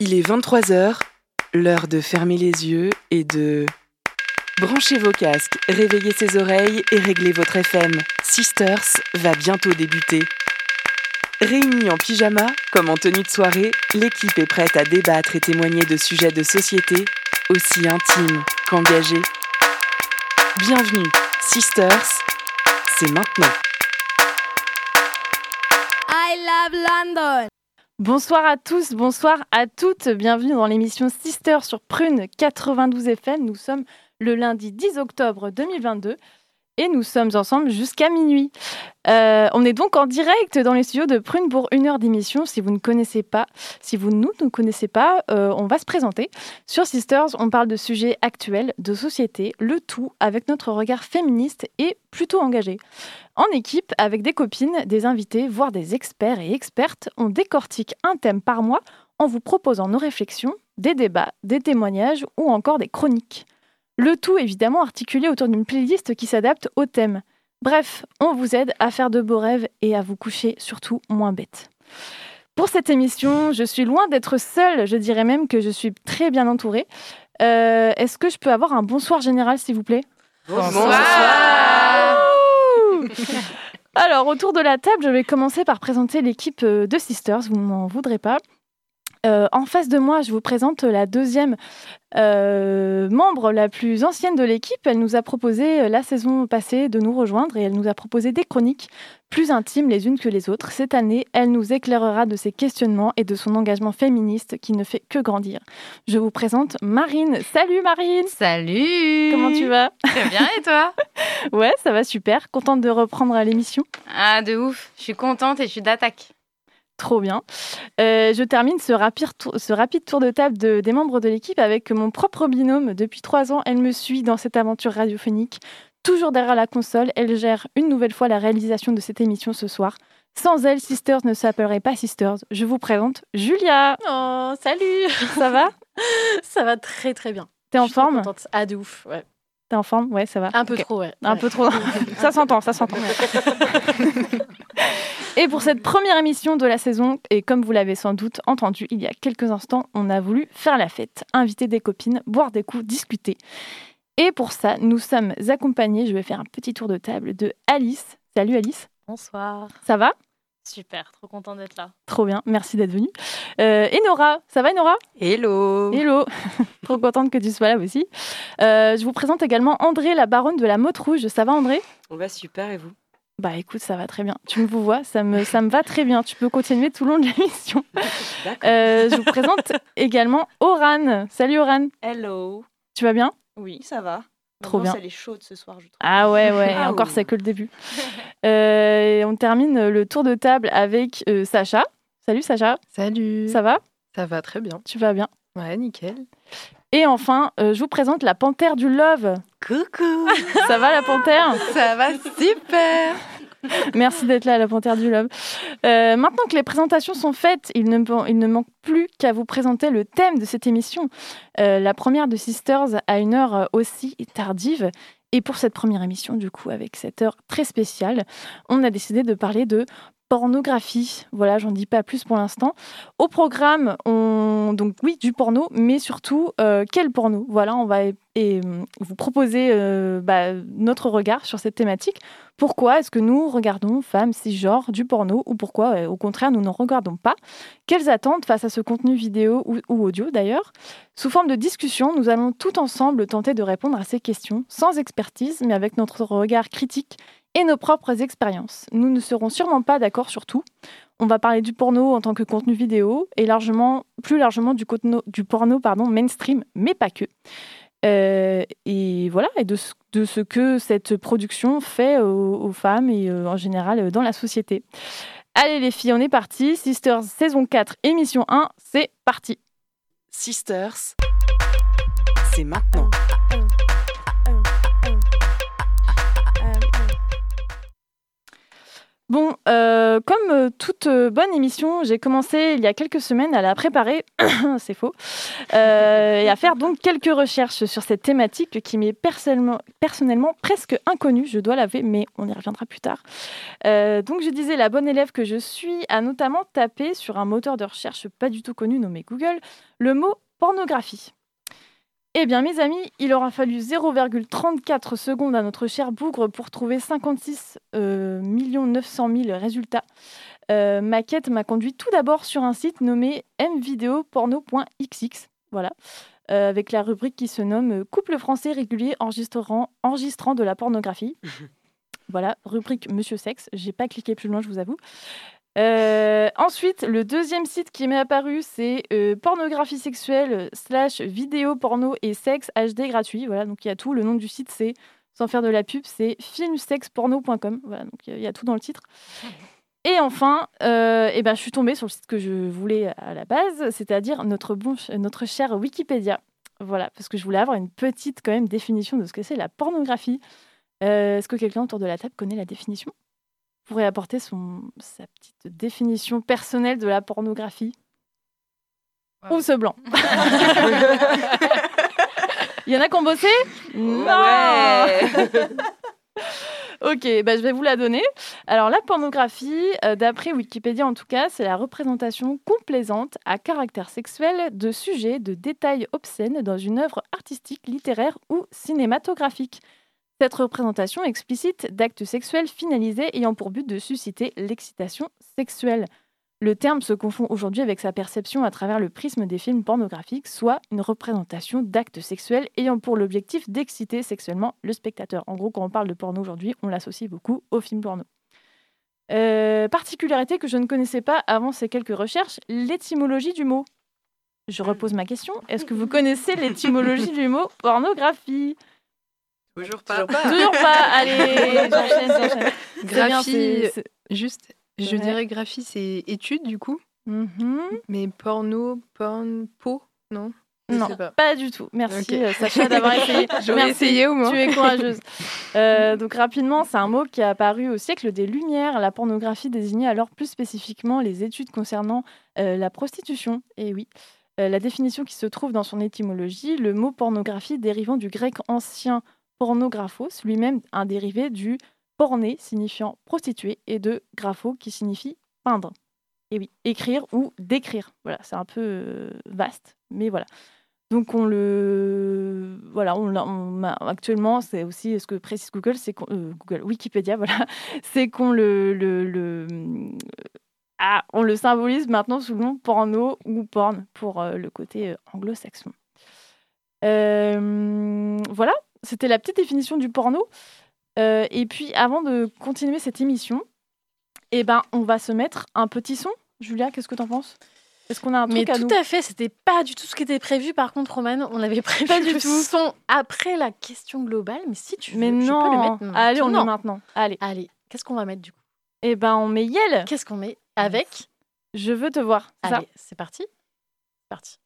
Il est 23h, l'heure de fermer les yeux et de... Branchez vos casques, réveillez ses oreilles et réglez votre FM. Sisters va bientôt débuter. Réunis en pyjama, comme en tenue de soirée, l'équipe est prête à débattre et témoigner de sujets de société aussi intimes qu'engagés. Bienvenue, Sisters, c'est maintenant. I love London. Bonsoir à tous, bonsoir à toutes. Bienvenue dans l'émission Sister sur Prune 92 FM. Nous sommes le lundi 10 octobre 2022 et nous sommes ensemble jusqu'à minuit. Euh, on est donc en direct dans les studios de Prune pour une heure d'émission. Si vous ne connaissez pas, si vous nous connaissez pas, euh, on va se présenter. Sur Sisters, on parle de sujets actuels, de société, le tout avec notre regard féministe et plutôt engagé. En équipe, avec des copines, des invités, voire des experts et expertes, on décortique un thème par mois en vous proposant nos réflexions, des débats, des témoignages ou encore des chroniques. Le tout évidemment articulé autour d'une playlist qui s'adapte au thème. Bref, on vous aide à faire de beaux rêves et à vous coucher surtout moins bête. Pour cette émission, je suis loin d'être seule, je dirais même que je suis très bien entourée. Euh, Est-ce que je peux avoir un bonsoir général, s'il vous plaît? Alors, autour de la table, je vais commencer par présenter l'équipe euh, de Sisters, vous ne m'en voudrez pas. Euh, en face de moi, je vous présente la deuxième euh, membre, la plus ancienne de l'équipe. Elle nous a proposé euh, la saison passée de nous rejoindre et elle nous a proposé des chroniques plus intimes les unes que les autres. Cette année, elle nous éclairera de ses questionnements et de son engagement féministe qui ne fait que grandir. Je vous présente Marine. Salut Marine Salut Comment tu vas? Très bien, et toi? Ouais, ça va super. Contente de reprendre l'émission? Ah, de ouf. Je suis contente et je suis d'attaque. Trop bien. Euh, je termine ce rapide, tour, ce rapide tour de table de- des membres de l'équipe avec mon propre binôme. Depuis trois ans, elle me suit dans cette aventure radiophonique. Toujours derrière la console, elle gère une nouvelle fois la réalisation de cette émission ce soir. Sans elle, Sisters ne s'appellerait pas Sisters. Je vous présente Julia. Oh, salut Ça va? Ça va très très bien. T'es en Je suis trop forme? contente. Ah, de ouf, ouais. T'es en forme? Ouais, ça va. Un peu trop, ouais. Un Ouais. peu trop. ça s'entend, ça s'entend. Et pour cette première émission de la saison, et comme vous l'avez sans doute entendu il y a quelques instants, on a voulu faire la fête, inviter des copines, boire des coups, discuter. Et pour ça, nous sommes accompagnés, je vais faire un petit tour de table, de Alice. Salut Alice, Bonsoir. ça va? Super, trop contente d'être là. Trop bien, merci d'être venue. Euh, et Nora, ça va Nora? Hello Hello Trop contente que tu sois là aussi. Euh, je vous présente également André, la baronne de la Motte Rouge. Ça va André? On va super et vous? Bah écoute, ça va très bien. Tu me vous vois, ça me, ça me va très bien. Tu peux continuer tout le long de l'émission. D'accord. Euh, je vous présente également Oran. Salut Oran, Hello. tu vas bien? Oui, ça va. Trop bien. Elle est chaude ce soir, je trouve. Ah ouais, ouais, Ah encore oui. c'est que le début. Euh, et on termine le tour de table avec euh, Sacha. Salut Sacha, Salut. ça va? Ça va très bien. Tu vas bien? Ouais, nickel. Et enfin, euh, je vous présente la panthère du love. Coucou Ça va la panthère? Ça va super. Merci d'être là, la panthère du love. Euh, maintenant que les présentations sont faites, il ne, il ne manque plus qu'à vous présenter le thème de cette émission. Euh, la première de Sisters à une heure aussi tardive. Et pour cette première émission, du coup, avec cette heure très spéciale, on a décidé de parler de pornographie. Voilà, j'en dis pas plus pour l'instant. Au programme, on donc oui du porno, mais surtout euh, quel porno? Voilà, on va vous proposer euh, bah, notre regard sur cette thématique. Pourquoi est-ce que nous regardons femmes cisgenres du porno ou pourquoi euh, au contraire nous n'en regardons pas? Quelles attentes face à ce contenu vidéo ou, ou audio d'ailleurs? Sous forme de discussion, nous allons tout ensemble tenter de répondre à ces questions sans expertise, mais avec notre regard critique et nos propres expériences. Nous ne serons sûrement pas d'accord sur tout. On va parler du porno en tant que contenu vidéo et largement, plus largement du, contenu- du porno pardon, mainstream, mais pas que. Euh, et voilà, et de ce, que cette production fait aux, aux femmes et euh, en général euh, dans la société. Allez les filles, on est parti. Sisters saison 4, émission 1, c'est parti. Sisters, c'est maintenant. Bon, euh, comme euh, toute euh, bonne émission, j'ai commencé il y a quelques semaines à la préparer, c'est faux, et à faire donc quelques recherches sur cette thématique qui m'est personnellement, presque inconnue, je dois l'avouer, mais on y reviendra plus tard. Donc je disais, la bonne élève que je suis a notamment tapé sur un moteur de recherche pas du tout connu nommé Google le mot pornographie. Eh bien, mes amis, il aura fallu 0,34 secondes à notre cher bougre pour trouver 56 euh, 900 000 résultats. Euh, ma quête m'a conduit tout d'abord sur un site nommé mvideoporno.xx, voilà, euh, avec la rubrique qui se nomme Couple français régulier enregistrant, enregistrant de la pornographie. voilà, rubrique Monsieur Sexe. J'ai pas cliqué plus loin, je vous avoue. Euh, ensuite, le deuxième site qui m'est apparu, c'est euh, pornographie sexuelle euh, slash vidéo porno et sexe HD gratuit. Voilà, donc il y a tout. Le nom du site, c'est, sans faire de la pub, c'est filmsexporno.com. Voilà, donc il y, a- tout dans le titre. Et enfin, euh, eh ben, je suis tombée sur le site que je voulais à la base, c'est-à-dire notre, bon, notre cher Wikipédia. Voilà, parce que je voulais avoir une petite quand même définition de ce que c'est la pornographie. Est-ce que quelqu'un autour de la table connaît la définition? Pourrait apporter son, sa petite définition personnelle de la pornographie Ou ce blanc Il y en a qui ont bossé Non Ok, bah, je vais vous la donner. Alors la pornographie, euh, d'après Wikipédia en tout cas, c'est la représentation complaisante à caractère sexuel de sujets, de détails obscènes dans une œuvre artistique, littéraire ou cinématographique. Cette représentation explicite d'actes sexuels finalisés ayant pour but de susciter l'excitation sexuelle. Le terme se confond aujourd'hui avec sa perception à travers le prisme des films pornographiques, soit une représentation d'actes sexuels ayant pour l'objectif d'exciter sexuellement le spectateur. En gros, quand on parle de porno aujourd'hui, on l'associe beaucoup aux films porno. Euh, particularité que je ne connaissais pas avant ces quelques recherches, l'étymologie du mot. Je repose ma question. Est-ce que vous connaissez l'étymologie du mot pornographie? Toujours pas. Toujours pas. Allez, j'enchaîne, j'enchaîne. Bien, Graphie, c'est- juste, je Ouais. dirais graphie, c'est étude du coup. Mhm. Mais porno, porn, po, non? Je Non, pas. pas. du tout. Merci euh, Sacha d'avoir essayé. J'aurais Merci. essayé au moins. Tu es courageuse. Euh, donc rapidement, c'est un mot qui est apparu au siècle des Lumières. La pornographie désignait alors plus spécifiquement les études concernant euh, la prostitution. Et oui. Euh, la définition qui se trouve dans son étymologie, le mot pornographie dérivant du grec ancien pornographos, lui-même un dérivé du porné signifiant prostituée et de grapho qui signifie peindre. Et oui, écrire ou décrire. Voilà, c'est un peu euh, vaste, mais voilà. Donc on le voilà, on, actuellement c'est aussi ce que précise Google, c'est euh, Google Wikipédia voilà, c'est qu'on le, le, le- ah, on le symbolise maintenant sous le nom porno ou porn pour euh, le côté euh, anglo-saxon. Euh, voilà, c'était la petite définition du porno. Euh, et puis avant de continuer cette émission, eh ben on va se mettre un petit son. Julia, qu'est-ce que t'en penses? Est-ce qu'on a un Mais truc à tout nous à fait, c'était pas du tout ce qui était prévu. Par contre, Romane, on avait prévu Pas du le tout. son après la question globale. Mais si tu veux, Mais je non, peux le mettre maintenant. allez, on le met maintenant. Allez, Allez, qu'est-ce qu'on va mettre du coup? Eh ben on met Yel. Qu'est-ce qu'on met avec? Je veux te voir. c'est ça? Allez, c'est parti. C'est parti.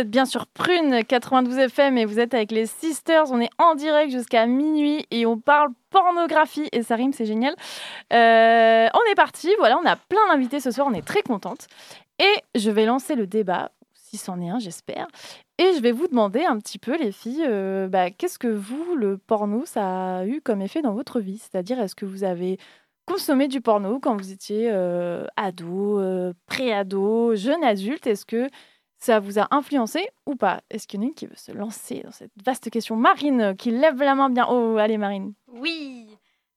Êtes bien sur Prune 92 FM et vous êtes avec les Sisters. On est en direct jusqu'à minuit et on parle pornographie et ça rime, c'est génial. Euh, on est parti, voilà, on a plein d'invités ce soir, on est très contente. Et je vais lancer le débat, si c'en est un, j'espère. Et je vais vous demander un petit peu, les filles, euh, bah, qu'est-ce que vous, le porno, ça a eu comme effet dans votre vie? C'est-à-dire, est-ce que vous avez consommé du porno quand vous étiez euh, ado, euh, pré-ado, jeune adulte? Est-ce que ça vous a influencé ou pas? Est-ce qu'il y en a une qui veut se lancer dans cette vaste question? Marine, qui lève la main bien haut. Allez, Marine. Oui.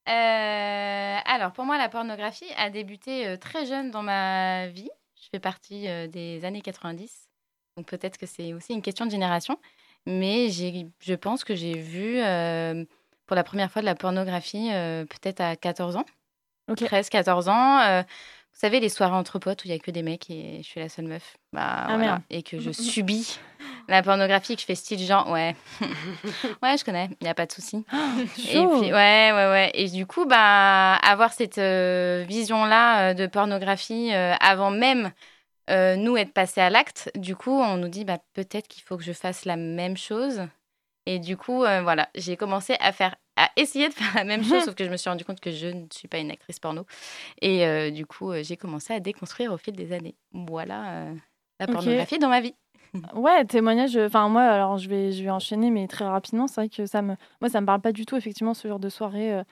Euh, alors, pour moi, la pornographie a débuté euh, très jeune dans ma vie. Je fais partie euh, des années 90. Donc, peut-être que c'est aussi une question de génération. Mais je pense que j'ai vu euh, pour la première fois de la pornographie euh, peut-être à 14 ans. Ok. 13, 14 ans. Vous savez, les soirées entre potes où il n'y a que des mecs et je suis la seule meuf. Bah, voilà. merde. Et que je subis la pornographie, que je fais style genre, ouais. ouais, je connais, il n'y a pas de souci. Et Chaud. puis, ouais, ouais, ouais. Et du coup, bah, avoir cette euh, vision-là euh, de pornographie euh, avant même nous être passés à l'acte, du coup, on nous dit, bah, peut-être qu'il faut que je fasse la même chose. Et du coup, voilà, j'ai commencé à faire, à essayer de faire la même chose, sauf que je me suis rendu compte que je ne suis pas une actrice porno. Et euh, du coup, euh, j'ai commencé à déconstruire au fil des années. Voilà euh, la pornographie dans ma vie. Ouais, témoignage. Enfin, moi, alors, je vais, je vais enchaîner, mais très rapidement. C'est vrai que ça me, moi, ça me parle pas du tout, effectivement, ce genre de soirée euh,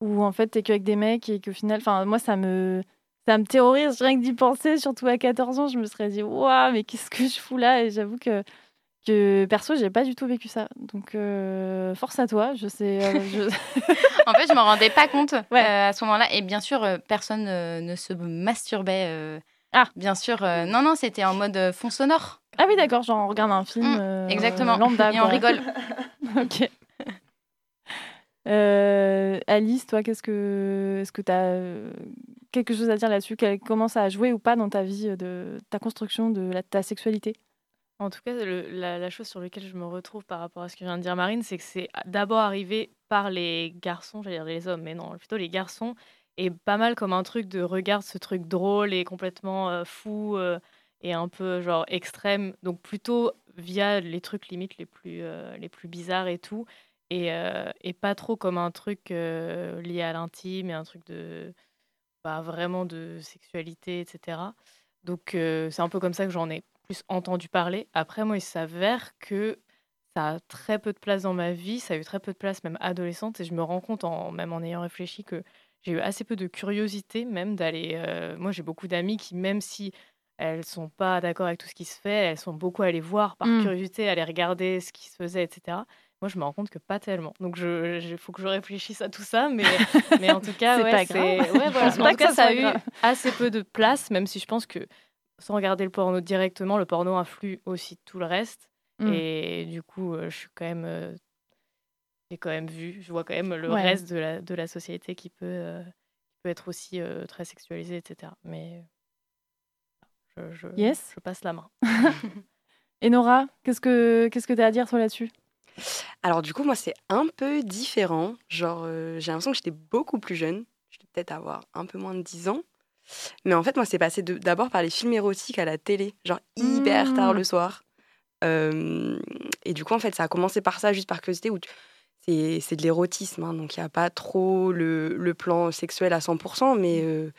où, en fait, t'es qu'avec des mecs et qu'au final, enfin, moi, ça me, ça me terrorise rien que d'y penser. Surtout à 14 ans, je me serais dit, waouh, mais qu'est-ce que je fous là? Et j'avoue que, que perso, j'ai pas du tout vécu ça. Donc, euh, force à toi. Je sais. euh, je- En fait, je me rendais pas compte Ouais. euh, à ce moment-là. Et bien sûr, personne ne se masturbait. Ah. Bien sûr, non, non, c'était en mode fond sonore. ah oui, d'accord. Genre, on regarde un film. Mm, euh, Exactement. lambda, et on rigole. ok. Alice, toi, qu'est-ce que, est-ce que tu as quelque chose à dire là-dessus? Comment ça a joué ou pas dans ta vie, de ta construction de la, ta sexualité? En tout cas, la, chose sur laquelle je me retrouve par rapport à ce que vient de dire Marine, c'est que c'est d'abord arrivé par les garçons, j'allais dire les hommes, mais non, plutôt les garçons, et pas mal comme un truc de regarde ce truc drôle et complètement euh, fou euh, et un peu genre extrême. Donc plutôt via les trucs limites les plus, euh, les plus bizarres et tout, et, pas trop comme un truc lié à l'intime et un truc de bah, vraiment de sexualité, etc. Donc c'est un peu comme ça que j'en ai plus entendu parler. Après, moi, il s'avère que ça a très peu de place dans ma vie, ça a eu très peu de place même adolescente, et je me rends compte, en, même en ayant réfléchi, que j'ai eu assez peu de curiosité même d'aller... euh, moi, j'ai beaucoup d'amis qui, même si elles sont pas d'accord avec tout ce qui se fait, elles sont beaucoup allées voir par Mm. curiosité, aller regarder ce qui se faisait, etc. Moi, je me rends compte que pas tellement. Donc, il faut que je réfléchisse à tout ça, mais, mais en tout cas, C'est ouais, c'est- voilà. En tout cas, ça a eu assez peu de place, même si je pense que sans regarder le porno directement, le porno influe aussi tout le reste. Mm. Et du coup, euh, je suis quand même, euh, j'ai quand même vu, je vois quand même le Ouais. reste de la, de la société qui peut, euh, qui peut être aussi euh, très sexualisé, etc. Mais je, je, Yes. je passe la main. Et Nora, qu'est-ce que qu'est-ce que tu as à dire toi là-dessus? Alors du coup, moi, c'est un peu différent. Genre, euh, j'ai l'impression que j'étais beaucoup plus jeune. Je devais peut-être avoir un peu moins de 10 ans. Mais en fait, moi, c'est passé d'abord par les films érotiques à la télé, genre hyper Mmh. tard le soir. Euh, et du coup, en fait, ça a commencé par ça, juste par curiosité, où tu- c'est c'est de l'érotisme, hein, donc il n'y a pas trop le, le plan sexuel à 100%, mais euh,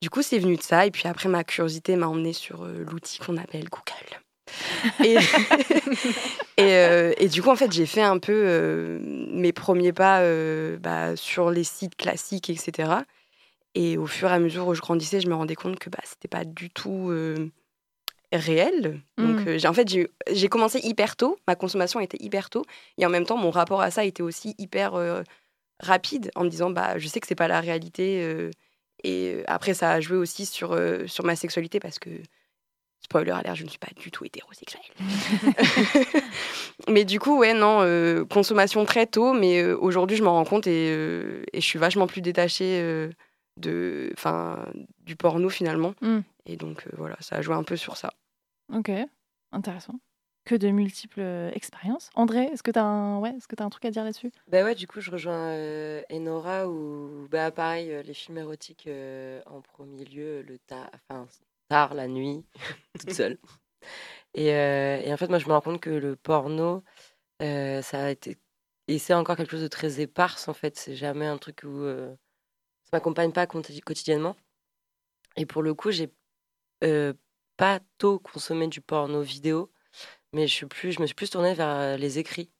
du coup, c'est venu de ça. Et puis après, ma curiosité m'a emmenée sur euh, l'outil qu'on appelle Google. Et, et, euh, et du coup, en fait, j'ai fait un peu mes premiers pas bah, sur les sites classiques, etc. Et au fur et à mesure où je grandissais, je me rendais compte que bah, c'était pas du tout euh, réel. Donc, Mm. euh, j'ai- en fait, j'ai j'ai commencé hyper tôt. Ma consommation était hyper tôt. Et en même temps, mon rapport à ça était aussi hyper euh, rapide en me disant bah, je sais que c'est pas la réalité. et après, ça a joué aussi sur, sur ma sexualité parce que, spoiler alert, je ne suis pas du tout hétérosexuelle. mais du coup, ouais, non, consommation très tôt, mais aujourd'hui, je m'en rends compte et, et je suis vachement plus détachée de, enfin, du porno finalement. Mm. Et donc, euh, voilà, ça a joué un peu sur ça. Ok, intéressant. Que de multiples euh, expériences. André, est-ce que tu as un ouais, est-ce que tu un truc à dire là-dessus? Bah ouais, du coup, je rejoins euh, Enora où, bah pareil, euh, les films érotiques euh, en premier lieu, le tard, enfin, tard la nuit, toute seule. Et, euh, et en fait, moi, je me rends compte que le porno, euh, ça a été. Et c'est encore quelque chose de très éparse, en fait. C'est jamais un truc où. M'accompagne pas quoti- quotidiennement. Et pour le coup, j'ai euh, pas tôt consommé du porno vidéo, mais je, suis plus, je me suis plus tournée vers euh, les écrits.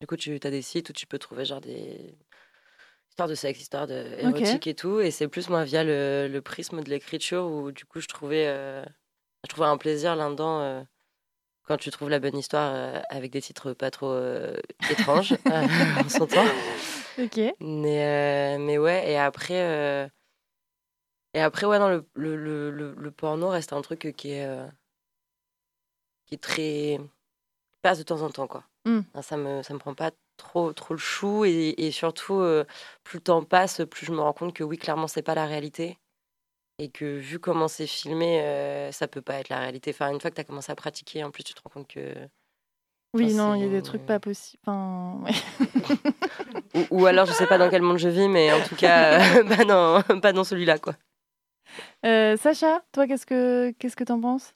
Du coup, tu as des sites où tu peux trouver genre des histoires de sexe, histoires de érotiques et tout. Et c'est plus moi via le, le prisme de l'écriture où du coup je trouvais, euh, je trouvais un plaisir là-dedans euh, quand tu trouves la bonne histoire avec des titres pas trop étranges en son temps. Ok. Mais, euh, mais ouais, et après, euh, et après ouais, non, le, le, le, porno reste un truc qui est, euh, qui est très. qui passe de temps en temps, quoi. Mm. Enfin, Ça me, ça me prend pas trop, trop le chou, et, et surtout, euh, plus le temps passe, plus je me rends compte que oui, clairement, c'est pas la réalité. Et que vu comment c'est filmé, euh, ça peut pas être la réalité. Enfin, une fois que tu as commencé à pratiquer, en plus, tu te rends compte que. Oui, Enfin, non, il y a des trucs pas possibles. Enfin, ouais. Ou, ou alors, je sais pas dans quel monde je vis, mais en tout cas, euh, bah non, pas dans celui-là, quoi. Euh, Sacha, toi, qu'est-ce que qu'est-ce que t'en penses?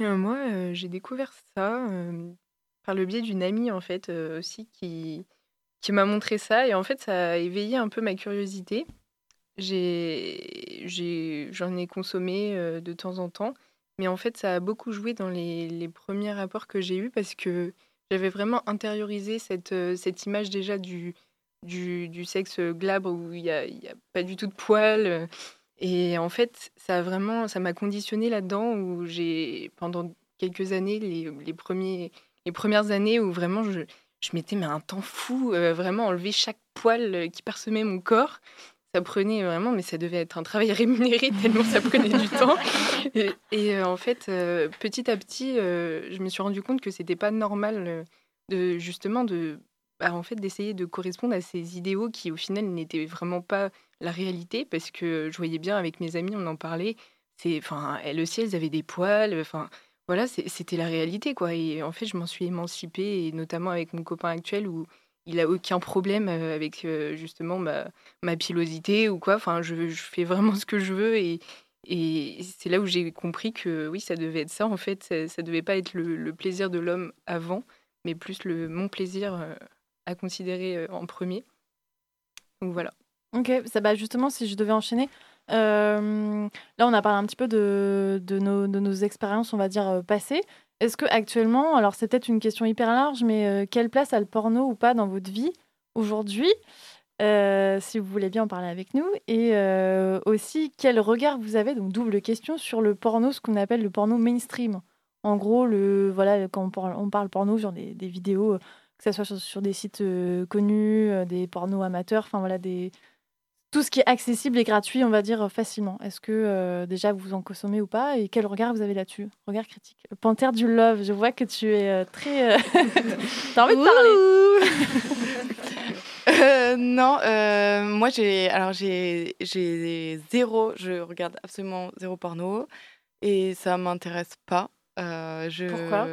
Euh, moi, euh, j'ai découvert ça euh, par le biais d'une amie, en fait, euh, aussi, qui, qui m'a montré ça. Et en fait, ça a éveillé un peu ma curiosité. J'ai, j'ai, j'en ai consommé euh, de temps en temps. Mais en fait, ça a beaucoup joué dans les, les premiers rapports que j'ai eus parce que j'avais vraiment intériorisé cette, euh, cette image déjà du, du, sexe glabre où il n'y a, pas du tout de poils. euh, et en fait, ça a vraiment, ça m'a conditionné là-dedans où j'ai, pendant quelques années, les, les, premiers, les premières années où vraiment je, je m'étais mais un temps fou, euh, vraiment enlever chaque poil euh, qui parsemait mon corps. Ça prenait vraiment, mais ça devait être un travail rémunéré tellement ça prenait du temps. Et, euh, en fait, euh, petit à petit, euh, je me suis rendu compte que c'était pas normal de justement de, bah, en fait, d'essayer de correspondre à ces idéaux qui au final n'étaient vraiment pas la réalité parce que je voyais bien avec mes amis, on en parlait. C'est, enfin, elles aussi, elles avaient des poils. Enfin, voilà, c'était la réalité, quoi. Et en fait, je m'en suis émancipée, et notamment avec mon copain actuel où il a aucun problème euh, avec euh, justement ma, pilosité ou quoi. Enfin, je, fais vraiment ce que je veux et, c'est là où j'ai compris que oui, ça devait être ça. En fait, ça, ça devait pas être le, plaisir de l'homme avant, mais plus le mon plaisir euh, à considérer en premier. Donc voilà. Ok, ça bah justement, si je devais enchaîner, là on a parlé un petit peu de, nos, de nos expériences, on va dire, passées. Est-ce que actuellement, alors c'est peut-être une question hyper large, mais euh, quelle place a le porno ou pas dans votre vie aujourd'hui Euh, Si vous voulez bien en parler avec nous? Et euh, aussi, quel regard vous avez, donc double question, sur le porno, ce qu'on appelle le porno mainstream? En gros, le, voilà, quand on parle, on parle porno, genre des, vidéos, que ce soit sur, des sites connus, des pornos amateurs, enfin voilà, des, tout ce qui est accessible et gratuit, on va dire, euh, facilement. Est-ce que euh, déjà vous en consommez ou pas Et quel regard vous avez là-dessus? Regard critique. Panthère du Love, je vois que tu es euh, très. euh, T'as envie de parler non, moi j'ai alors j'ai zéro, je regarde absolument zéro porno et ça m'intéresse pas. Je Pourquoi?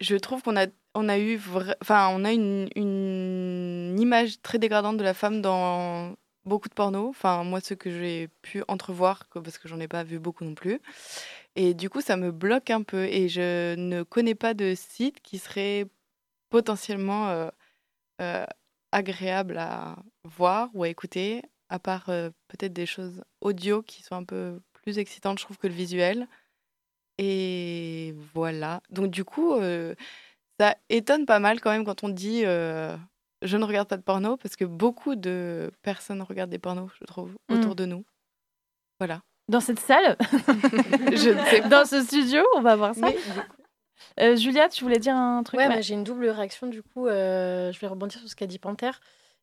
Je trouve qu'on a on a eu vra- enfin on a une, une image très dégradante de la femme dans beaucoup de pornos. Enfin moi ceux que j'ai pu entrevoir parce que j'en ai pas vu beaucoup non plus. Et du coup ça me bloque un peu et je ne connais pas de site qui serait potentiellement euh, euh, agréable à voir ou à écouter, à part euh, peut-être des choses audio qui sont un peu plus excitantes, je trouve, que le visuel. Et voilà. Donc du coup, ça étonne pas mal quand même quand on dit je ne regarde pas de porno, parce que beaucoup de personnes regardent des pornos, je trouve, autour Mm. de nous. Voilà. Dans cette salle Je ne sais pas. Dans ce studio On va voir ça. Mais- Euh, Julia, tu voulais dire un truc? Ouais, Ouais. moi j'ai une double réaction du coup. euh, je vais rebondir sur ce qu'a dit Panther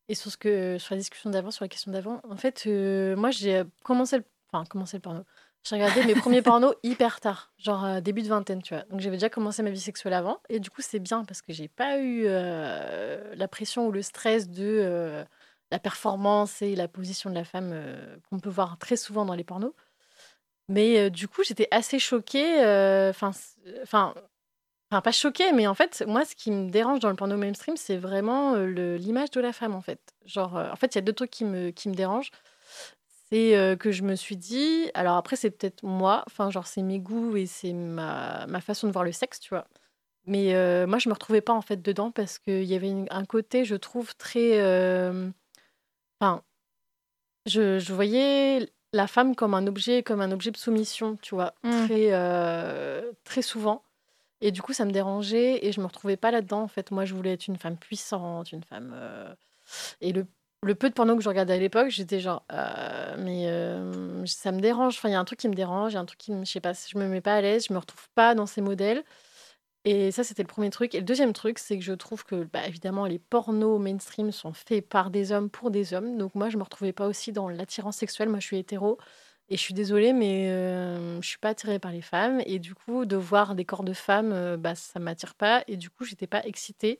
et sur ce que sur la discussion d'avant, sur la question d'avant. En fait, euh, moi j'ai commencé le, enfin commencé le porno. J'ai regardé mes premiers pornos hyper tard, genre euh, début de vingtaine, tu vois. Donc j'avais déjà commencé ma vie sexuelle avant et du coup c'est bien parce que j'ai pas eu euh, la pression ou le stress de euh, la performance et la position de la femme qu'on peut voir très souvent dans les pornos. Mais du coup, j'étais assez choquée. Enfin, enfin, pas choquée, mais en fait, moi, ce qui me dérange dans le porno mainstream, c'est vraiment l'image de la femme, en fait. Genre, en fait, il y a deux trucs qui me, qui me dérangent. C'est euh, que je me suis dit, alors après c'est peut-être moi, enfin genre c'est mes goûts et c'est ma, ma façon de voir le sexe, tu vois. Mais euh, moi je me retrouvais pas en fait dedans parce qu'il y avait une- un côté, je trouve, très... euh, Enfin, je, je voyais la femme comme un objet, comme un objet de soumission, tu vois, Mm. très, très souvent. Et du coup, ça me dérangeait et je me retrouvais pas là-dedans. En fait, moi, je voulais être une femme puissante, une femme. Et le, le peu de porno que je regardais à l'époque, j'étais genre, euh, mais euh, ça me dérange. Enfin, il y a un truc qui me dérange, il y a un truc qui me, je sais pas, je me mets pas à l'aise, je me retrouve pas dans ces modèles. Et ça, c'était le premier truc. Et le deuxième truc, c'est que je trouve que, bah, évidemment, les pornos mainstream sont faits par des hommes pour des hommes. Donc moi, je me retrouvais pas aussi dans l'attirance sexuelle. Moi, je suis hétéro. Et je suis désolée, mais euh, je suis pas attirée par les femmes. Et du coup, de voir des corps de femmes, euh, bah, ça m'attire pas. Et du coup, j'étais pas excitée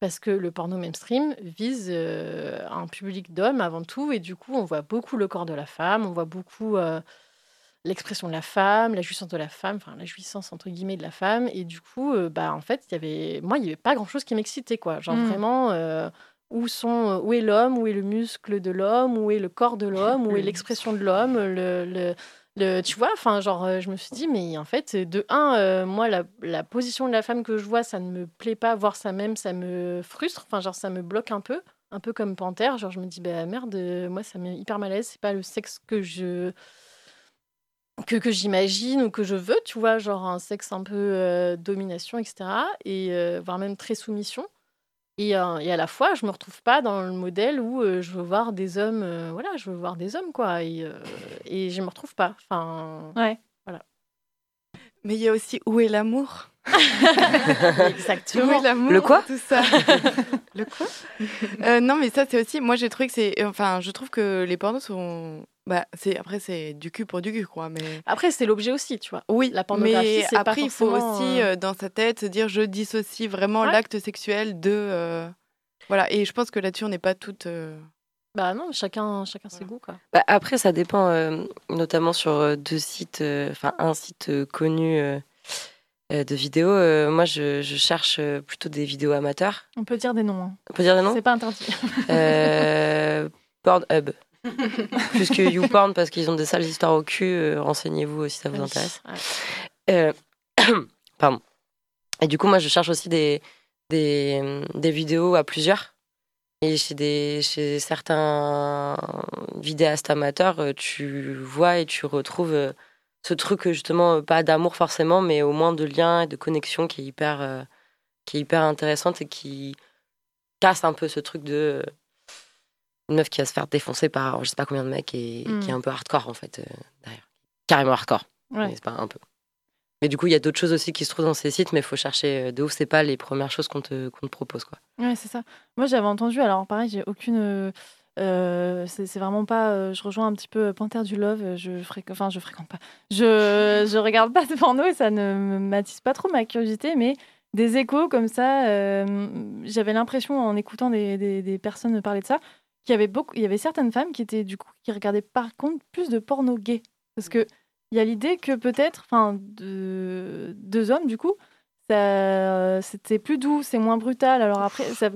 parce que le porno mainstream vise euh, un public d'hommes avant tout. Et du coup, on voit beaucoup le corps de la femme, on voit beaucoup euh, l'expression de la femme, la jouissance de la femme, enfin la jouissance entre guillemets de la femme. Et du coup, euh, bah en fait, il y avait, moi, il y avait pas grand chose qui m'excitait, quoi. Genre Mm. vraiment. où, sont, où est l'homme, où est le muscle de l'homme, où est le corps de l'homme, où est l'expression de l'homme, le, le, tu vois, enfin, genre, euh, je me suis dit, mais en fait, de un, euh, moi, la, la position de la femme que je vois, ça ne me plaît pas, voir ça même, ça me frustre, enfin, genre, ça me bloque un peu, un peu comme Panthère, genre, je me dis, bah merde, euh, moi, ça m'est hyper malaise, c'est pas le sexe que je que, que j'imagine ou que je veux, tu vois, genre un sexe un peu domination, etc. Et voire même très soumission. Et, euh, et à la fois, je me retrouve pas dans le modèle où euh, je veux voir des hommes, euh, voilà, je veux voir des hommes, quoi. Et, euh, et je me retrouve pas. Enfin, Ouais. voilà. Mais il y a aussi où est l'amour? Exactement. Où est l'amour? Le quoi? Tout ça. le quoi? Euh, Non, mais ça, c'est aussi. Moi, j'ai trouvé que c'est. Enfin, je trouve que les pornos sont. Bah, c'est après, c'est du cul pour du cul, quoi. Mais. Après, c'est l'objet aussi, tu vois. Oui, La pornographie, mais c'est pas après, il faut aussi, euh, euh, dans sa tête, se dire je dissocie vraiment Ouais. l'acte sexuel de. euh, Voilà, et je pense que là-dessus, on n'est pas toutes. euh, Bah non, chacun, chacun ses goûts, quoi. Bah, après, ça dépend, euh, notamment sur deux sites, euh, enfin un site connu de vidéos. euh, moi, je, je cherche plutôt des vidéos amateurs. On peut dire des noms. hein. On peut dire des noms C'est pas interdit. euh, Pornhub. Plus que YouPorn, parce qu'ils ont des sales histoires au cul. euh, Renseignez-vous si ça vous intéresse. Euh, Pardon. Et du coup, moi, je cherche aussi des, des, des vidéos à plusieurs. Et chez, des, chez certains vidéastes amateurs, euh, tu vois et tu retrouves ce truc, justement, pas d'amour forcément, mais au moins de lien et de connexion qui est hyper, qui est hyper intéressante et qui casse un peu ce truc de. Une meuf qui va se faire défoncer par je sais pas combien de mecs et qui est un peu hardcore en fait, euh, derrière. Carrément hardcore. Ouais. C'est pas un peu. Mais du coup, il y a d'autres choses aussi qui se trouvent dans ces sites, mais il faut chercher euh, de ouf. C'est pas les premières choses qu'on te, qu'on te propose. Quoi. Ouais, c'est ça. Moi, j'avais entendu, alors pareil, j'ai aucune. euh, euh, c'est vraiment pas. euh, je rejoins un petit peu Panthère du Love. Je fréquente, enfin, je fréquente pas. Je, je regarde pas de porno et ça ne m'attise pas trop ma curiosité, mais des échos comme ça, euh, j'avais l'impression en écoutant des, des, des personnes parler de ça, qu'il y avait beaucoup, il y avait certaines femmes qui étaient du coup qui regardaient par contre plus de porno gay, parce que il y a l'idée que peut-être, enfin, de, deux hommes du coup, ça, c'était plus doux, c'est moins brutal. Alors après, ça,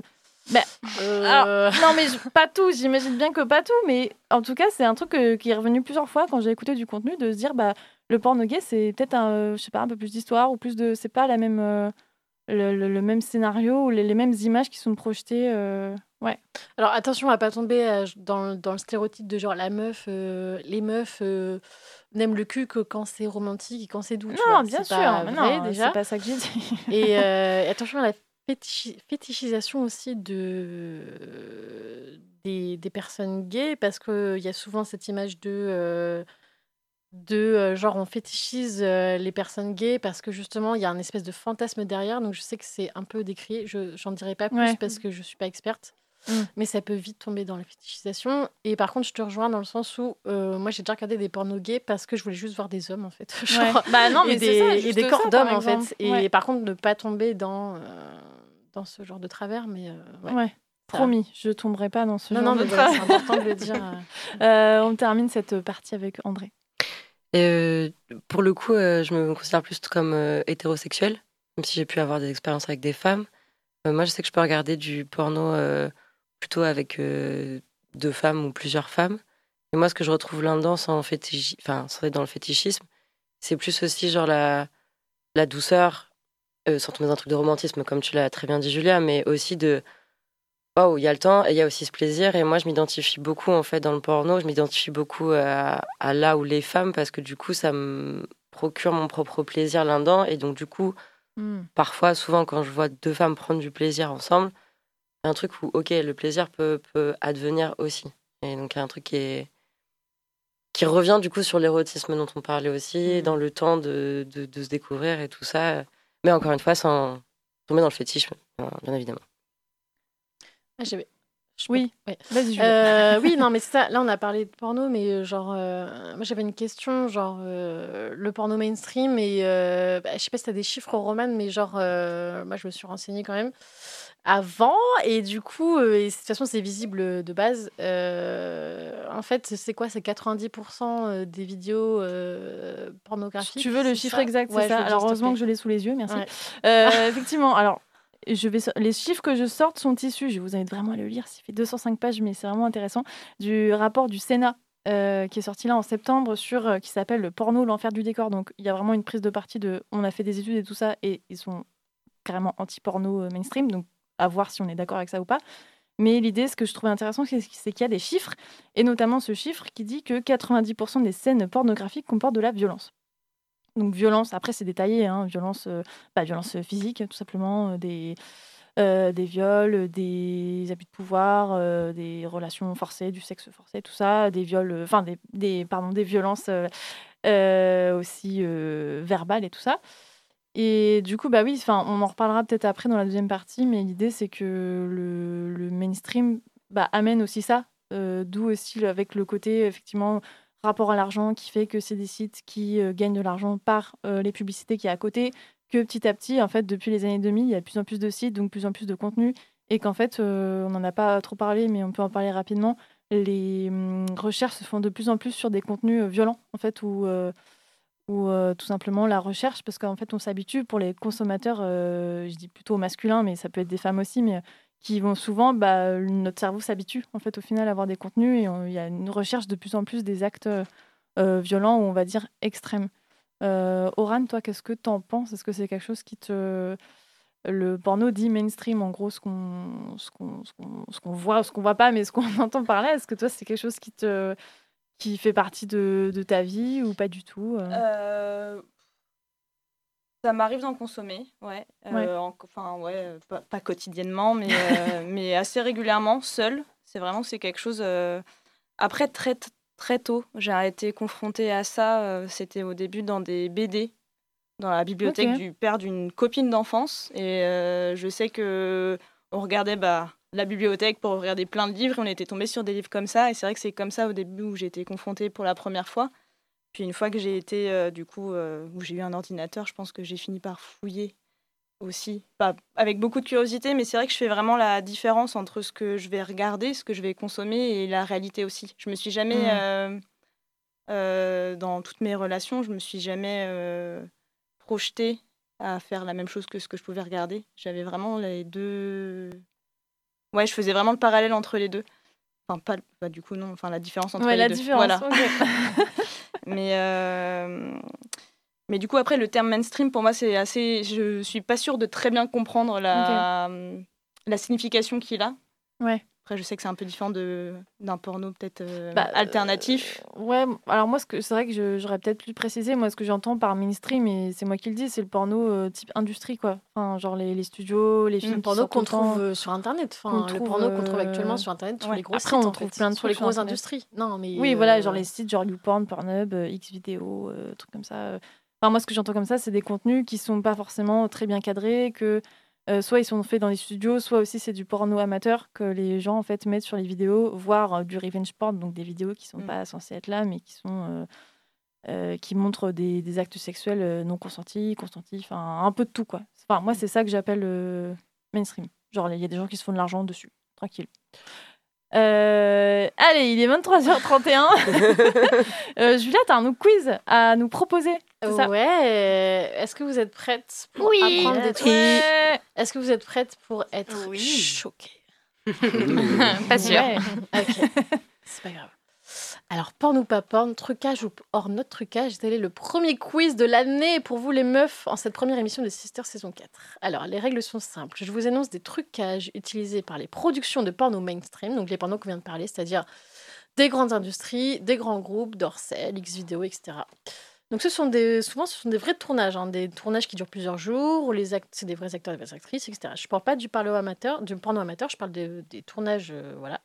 bah, Euh, alors, non, mais je- pas tout, j'imagine bien que pas tout, mais en tout cas, c'est un truc euh, qui est revenu plusieurs fois quand j'ai écouté du contenu, de se dire, bah, le porno gay, c'est peut-être un, euh, je sais pas, un peu plus d'histoire, ou plus de. C'est pas la même, euh, le, le- le même scénario, ou les, les mêmes images qui sont projetées. euh, ouais. Alors attention à pas tomber euh, dans, le- dans le stéréotype de genre la meuf, euh, les meufs euh, n'aiment le cul que quand c'est romantique et quand c'est doux. tu Non, vois. bien sûr, pas mais vrai, non, déjà. c'est pas ça que j'ai dit. Et euh, attention à la fétichi- fétichisation aussi de, des, des personnes gays, parce qu'il y a souvent cette image de, de genre on fétichise les personnes gays parce que justement il y a un espèce de fantasme derrière. Donc je sais que c'est un peu décrié, je j'en dirai pas plus Ouais. parce que je suis pas experte. Mm. Mais ça peut vite tomber dans la fétichisation. Et par contre, je te rejoins dans le sens où euh, moi j'ai déjà regardé des pornos gays parce que je voulais juste voir des hommes en fait. Ouais. Genre, Bah non, et mais des, c'est ça, et des corps d'hommes en fait. Et Ouais. par contre, ne pas tomber dans, euh, dans ce genre de travers. Mais euh, ouais. Ouais. Promis, je tomberai pas dans ce Non, genre non, de travers. c'est important de le dire. on termine cette partie avec André. Euh, pour le coup, euh, je me considère plus comme euh, hétérosexuelle, même si j'ai pu avoir des expériences avec des femmes. Euh, moi, je sais que je peux regarder du porno euh, plutôt avec euh, deux femmes ou plusieurs femmes. Et moi, ce que je retrouve là-dedans, sans, fétichi... enfin, sans être dans le fétichisme, c'est plus aussi genre la, la douceur, euh, sans tomber dans un truc de romantisme, comme tu l'as très bien dit, Julia, mais aussi de waouh, il y a le temps et il y a aussi ce plaisir. Et moi, je m'identifie beaucoup en fait dans le porno. Je m'identifie beaucoup à, à là où les femmes parce que du coup, ça me procure mon propre plaisir là-dedans. Et donc, du coup, Hmm. parfois, souvent, quand je vois deux femmes prendre du plaisir ensemble, un truc où, ok, le plaisir peut, peut advenir aussi. Et donc, il y a un truc qui est qui revient du coup sur l'érotisme dont on parlait aussi, dans le temps de, de, de se découvrir et tout ça. Mais encore une fois, sans tomber dans le fétichisme, bien évidemment. Ah, j'avais- je Oui. ouais. Vas-y. Euh, oui, non, mais c'est ça. Là, on a parlé de porno, mais euh, genre, euh, moi j'avais une question, genre euh, le porno mainstream et euh, bah, je sais pas si t'as des chiffres Roman, mais genre, euh, moi je me suis renseignée quand même avant et du coup, et de toute façon c'est visible de base. euh, en fait, c'est quoi? C'est 90% des vidéos euh, pornographiques. Tu veux le chiffre ça? exact, c'est ça Alors heureusement que je l'ai sous les yeux, merci. Ouais. Euh, effectivement, alors je vais, les chiffres que je sorte sont issus, je vous invite vraiment à le lire, ça fait 205 pages, mais c'est vraiment intéressant, du rapport du Sénat. euh, qui est sorti là en septembre sur euh, qui s'appelle le porno l'enfer du décor donc il y a vraiment une prise de parti de on a fait des études et tout ça et ils sont carrément anti porno euh, mainstream donc à voir si on est d'accord avec ça ou pas mais l'idée ce que je trouvais intéressant c'est qu'il y a des chiffres et notamment ce chiffre qui dit que 90% des scènes pornographiques comportent de la violence donc violence, après c'est détaillé, hein, violence, euh, bah, violence physique tout simplement, euh, des, euh, des viols, des abus de pouvoir, des relations forcées, du sexe forcé, tout ça, des viols, enfin des, des, pardon, des violences aussi verbales et tout ça. Et du coup, bah oui, on en reparlera peut-être après dans la deuxième partie, mais l'idée c'est que le, mainstream bah, amène aussi ça, euh, d'où aussi avec le côté effectivement rapport à l'argent qui fait que c'est des sites qui euh, gagnent de l'argent par euh, les publicités qui est à côté, que petit à petit, en fait, depuis les années 2000, il y a de plus en plus de sites, donc de plus en plus de contenu, et qu'en fait, on n'en a pas trop parlé, mais on peut en parler rapidement, les hum, recherches se font de plus en plus sur des contenus violents, en fait, ou ou tout simplement la recherche, parce qu'en fait, on s'habitue pour les consommateurs, je dis plutôt masculins, mais ça peut être des femmes aussi, mais qui vont souvent, bah, notre cerveau s'habitue en fait au final à avoir des contenus et il y a une recherche de plus en plus des actes violents ou on va dire extrêmes. Oran, toi, qu'est-ce que tu en penses? Est-ce que c'est quelque chose qui te... Le porno dit mainstream, en gros, ce qu'on ce qu'on- ce qu'on- ce qu'on voit, ce qu'on voit pas, mais ce qu'on entend par là. Est-ce que toi, c'est quelque chose qui te qui fait partie de, de ta vie ou pas du tout euh? Euh, Ça m'arrive d'en consommer, ouais. Euh, en- Enfin, ouais, pas, pas quotidiennement, mais, euh, mais assez régulièrement, seule. C'est vraiment c'est quelque chose. euh, Après, très, très tôt, j'ai été confrontée à ça. C'était au début dans des BD, dans la bibliothèque du père d'une copine d'enfance. Et je sais que on regardait bah, la bibliothèque pour regarder plein de livres. On était tombé sur des livres comme ça. Et c'est vrai que c'est comme ça au début où j'ai été confrontée pour la première fois. Puis une fois que j'ai été, euh, du coup, euh, où j'ai eu un ordinateur, je pense que j'ai fini par fouiller aussi. Pas avec beaucoup de curiosité, mais c'est vrai que je fais vraiment la différence entre ce que je vais regarder, ce que je vais consommer et la réalité aussi. Je me suis jamais, Mm. euh, dans toutes mes relations, je me suis jamais projetée à faire la même chose que ce que je pouvais regarder. J'avais vraiment les deux. Ouais, je faisais vraiment le parallèle entre les deux. Enfin, pas, pas du coup, non. Enfin, la différence entre Ouais, les la deux. différence, Voilà. ok. Mais, euh, mais du coup, après, le terme mainstream, pour moi, c'est assez. Je suis pas sûre de très bien comprendre la, la signification qu'il a. Ouais. Après, je sais que c'est un peu différent de- d'un porno peut-être euh, Bah, alternatif. Ouais, alors moi, ce c'est vrai que j'aurais peut-être plus précisé. Moi, ce que j'entends par mainstream, et c'est moi qui le dis, c'est le porno euh, type industrie, quoi. Enfin, genre les, les studios, les films Le porno qu'on trouve euh, sur Internet. Enfin, le porno qu'on trouve euh, actuellement sur Internet, sur ouais. les gros Après, sites. on en trouve fait, plein de sur trucs les grosses industries. Non, mais Oui, voilà, euh, genre les sites genre YouPorn, Pornhub, euh, Xvideo, euh, trucs comme ça. euh. Enfin, moi, ce que j'entends comme ça, c'est des contenus qui sont pas forcément très bien cadrés, que euh, soit ils sont faits dans les studios, soit aussi c'est du porno amateur que les gens en fait mettent sur les vidéos, voire euh, du revenge porn, donc des vidéos qui sont Mm. pas censées être là, mais qui sont euh, qui montrent des, des actes sexuels non consentis, consentis, enfin un peu de tout quoi. Enfin, moi, c'est ça que j'appelle mainstream. Genre, il y a des gens qui se font de l'argent dessus, tranquille. Euh, allez, il est 23h31. euh, Julia, t'as un quiz à nous proposer. Ça Ouais. Est-ce que vous êtes prête pour Oui. apprendre des trucs Ouais. Est-ce que vous êtes prête pour être choquée Pas sûr. Ouais. Ok. C'est pas grave. Alors, porn ou pas porn, trucage ou hors notre trucage, tel est le premier quiz de l'année pour vous les meufs en cette première émission de Sister saison 4. Alors, les règles sont simples. Je vous annonce des trucages utilisés par les productions de porno mainstream, donc les pornos qu'on vient de parler, c'est-à-dire des grandes industries, des grands groupes, Dorsel, Xvideo, etc. Donc ce sont des, souvent ce sont des vrais tournages, hein, des tournages qui durent plusieurs jours, où les c'est des vrais acteurs des vraies actrices, etc. Je ne parle pas du porno amateur, du porno amateur, je parle de- des tournages, euh, voilà,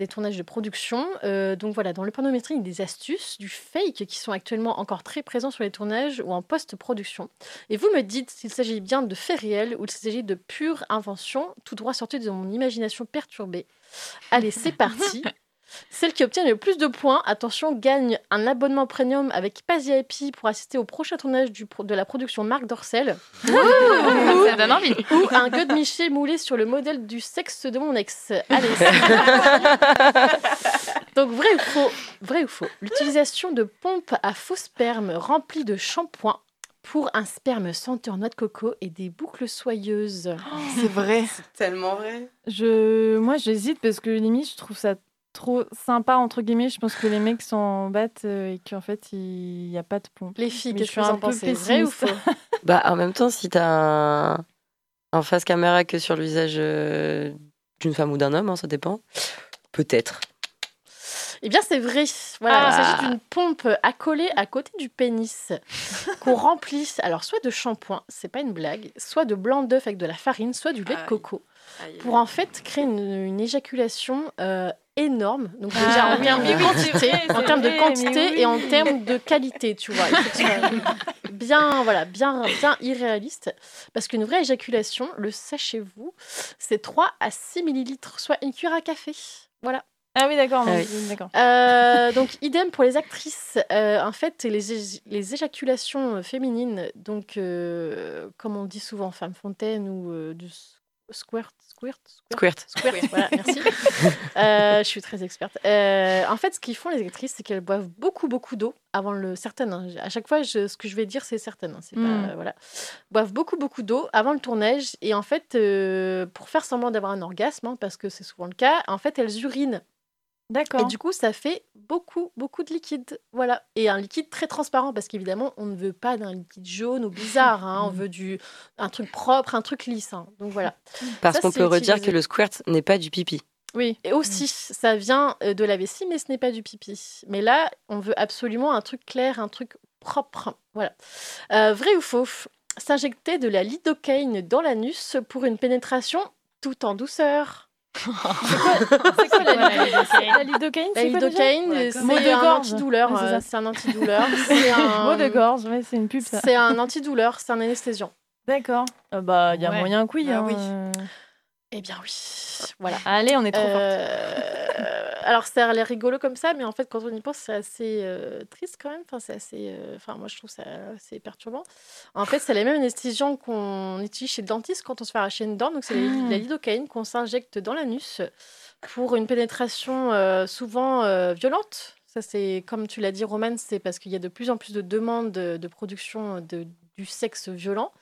des tournages de production. Euh, donc voilà, dans le pornométrie, il y a des astuces, du fake qui sont actuellement encore très présents sur les tournages ou en post-production. Et vous me dites s'il s'agit bien de faits réels ou s'il s'agit de pure invention, tout droit sorti de mon imagination perturbée. Allez, c'est parti. Celle qui obtient le plus de points, attention, gagne un abonnement premium avec Pass VIP pour assister au prochain tournage du pro- de la production Marc Dorcel. Ça donne envie. Ou un God Miché moulé sur le modèle du sexe de mon ex. Allez, c'est- Donc, vrai ou faux Vrai ou faux L'utilisation de pompes à faux sperme remplies de shampoing pour un sperme senteur noix de coco et des boucles soyeuses. C'est vrai. Tellement vrai. Je, moi, j'hésite parce que limite, je trouve ça trop sympa entre guillemets. Je pense que les mecs s'en battent euh, et qu'en fait, il n'y a pas de pompe. Les filles, qu'est-ce je que suis vous un en peu pensez? Vrai ou faux? Bah, en même temps, si t'as un, un face caméra que sur le visage euh, d'une femme ou d'un homme, hein, ça dépend. Peut-être. Eh bien, c'est vrai. Voilà, Ah. il s'agit d'une pompe accolée à côté du pénis qu'on remplit, alors soit de shampoing, c'est pas une blague, soit de blanc d'œuf avec de la farine, soit du lait de coco, aïe. pour en fait créer une, une éjaculation euh, énorme. Donc Ah, déjà en oui, termes de quantité, vrai, en c'est termes de vrai, quantité mais et en termes de qualité, tu vois. Bien, voilà, bien, bien irréaliste. Parce qu'une vraie éjaculation, le sachez-vous, c'est 3 à 6 millilitres, soit une cuillère à café. Voilà. Ah oui, d'accord. Ah oui. d'accord. Euh, donc, idem pour les actrices. Euh, en fait, les, les éjaculations féminines, donc, euh, comme on dit souvent, femme fontaine ou euh, du s- squirt, squirt, Squirt. Squirt, voilà, merci. Euh, je suis très experte. Euh, en fait, ce qu'ils font les actrices, c'est qu'elles boivent beaucoup, beaucoup d'eau avant le certaines. hein. À chaque fois, je- ce que je vais dire, c'est certaines. hein. C'est Mm. pas voilà. Boivent beaucoup, beaucoup d'eau avant le tournage et en fait, euh, pour faire semblant d'avoir un orgasme, hein, parce que c'est souvent le cas, en fait, elles urinent. D'accord. Et du coup, ça fait beaucoup, beaucoup de liquide. Voilà. Et un liquide très transparent, parce qu'évidemment, on ne veut pas d'un liquide jaune ou bizarre. hein. On veut du, un truc propre, un truc lisse. hein. Donc voilà. Parce qu'on peut redire utilisé. que le squirt n'est pas du pipi. Oui. Et aussi, ça vient euh, de la vessie, mais ce n'est pas du pipi. Mais là, on veut absolument un truc clair, un truc propre. Voilà. Euh, vrai ou faux S'injecter de la lidocaïne dans l'anus pour une pénétration tout en douceur. C'est quoi la lidocaïne La lidocaïne, La c'est un gorge. antidouleur. C'est euh, un antidouleur. C'est un... Mot de gorge, ouais, c'est une pub ça. C'est un antidouleur, c'est un anesthésiant. D'accord. Euh, bah, il y a Ouais. moyen que oui. Bah hein, oui. euh. Eh bien oui, voilà. Allez, on est trop fortes. Euh, alors ça a l'air rigolo comme ça, mais en fait quand on y pense c'est assez euh, triste quand même. Enfin c'est assez, euh, enfin moi je trouve ça assez perturbant. En fait c'est la même anesthésion qu'on utilise chez le dentiste quand on se fait arracher une dent. Donc c'est la- Ah. la lidocaïne qu'on s'injecte dans l'anus pour une pénétration euh, souvent violente. Ça c'est comme tu l'as dit Romane, c'est parce qu'il y a de plus en plus de demandes de, de production de, du sexe violent.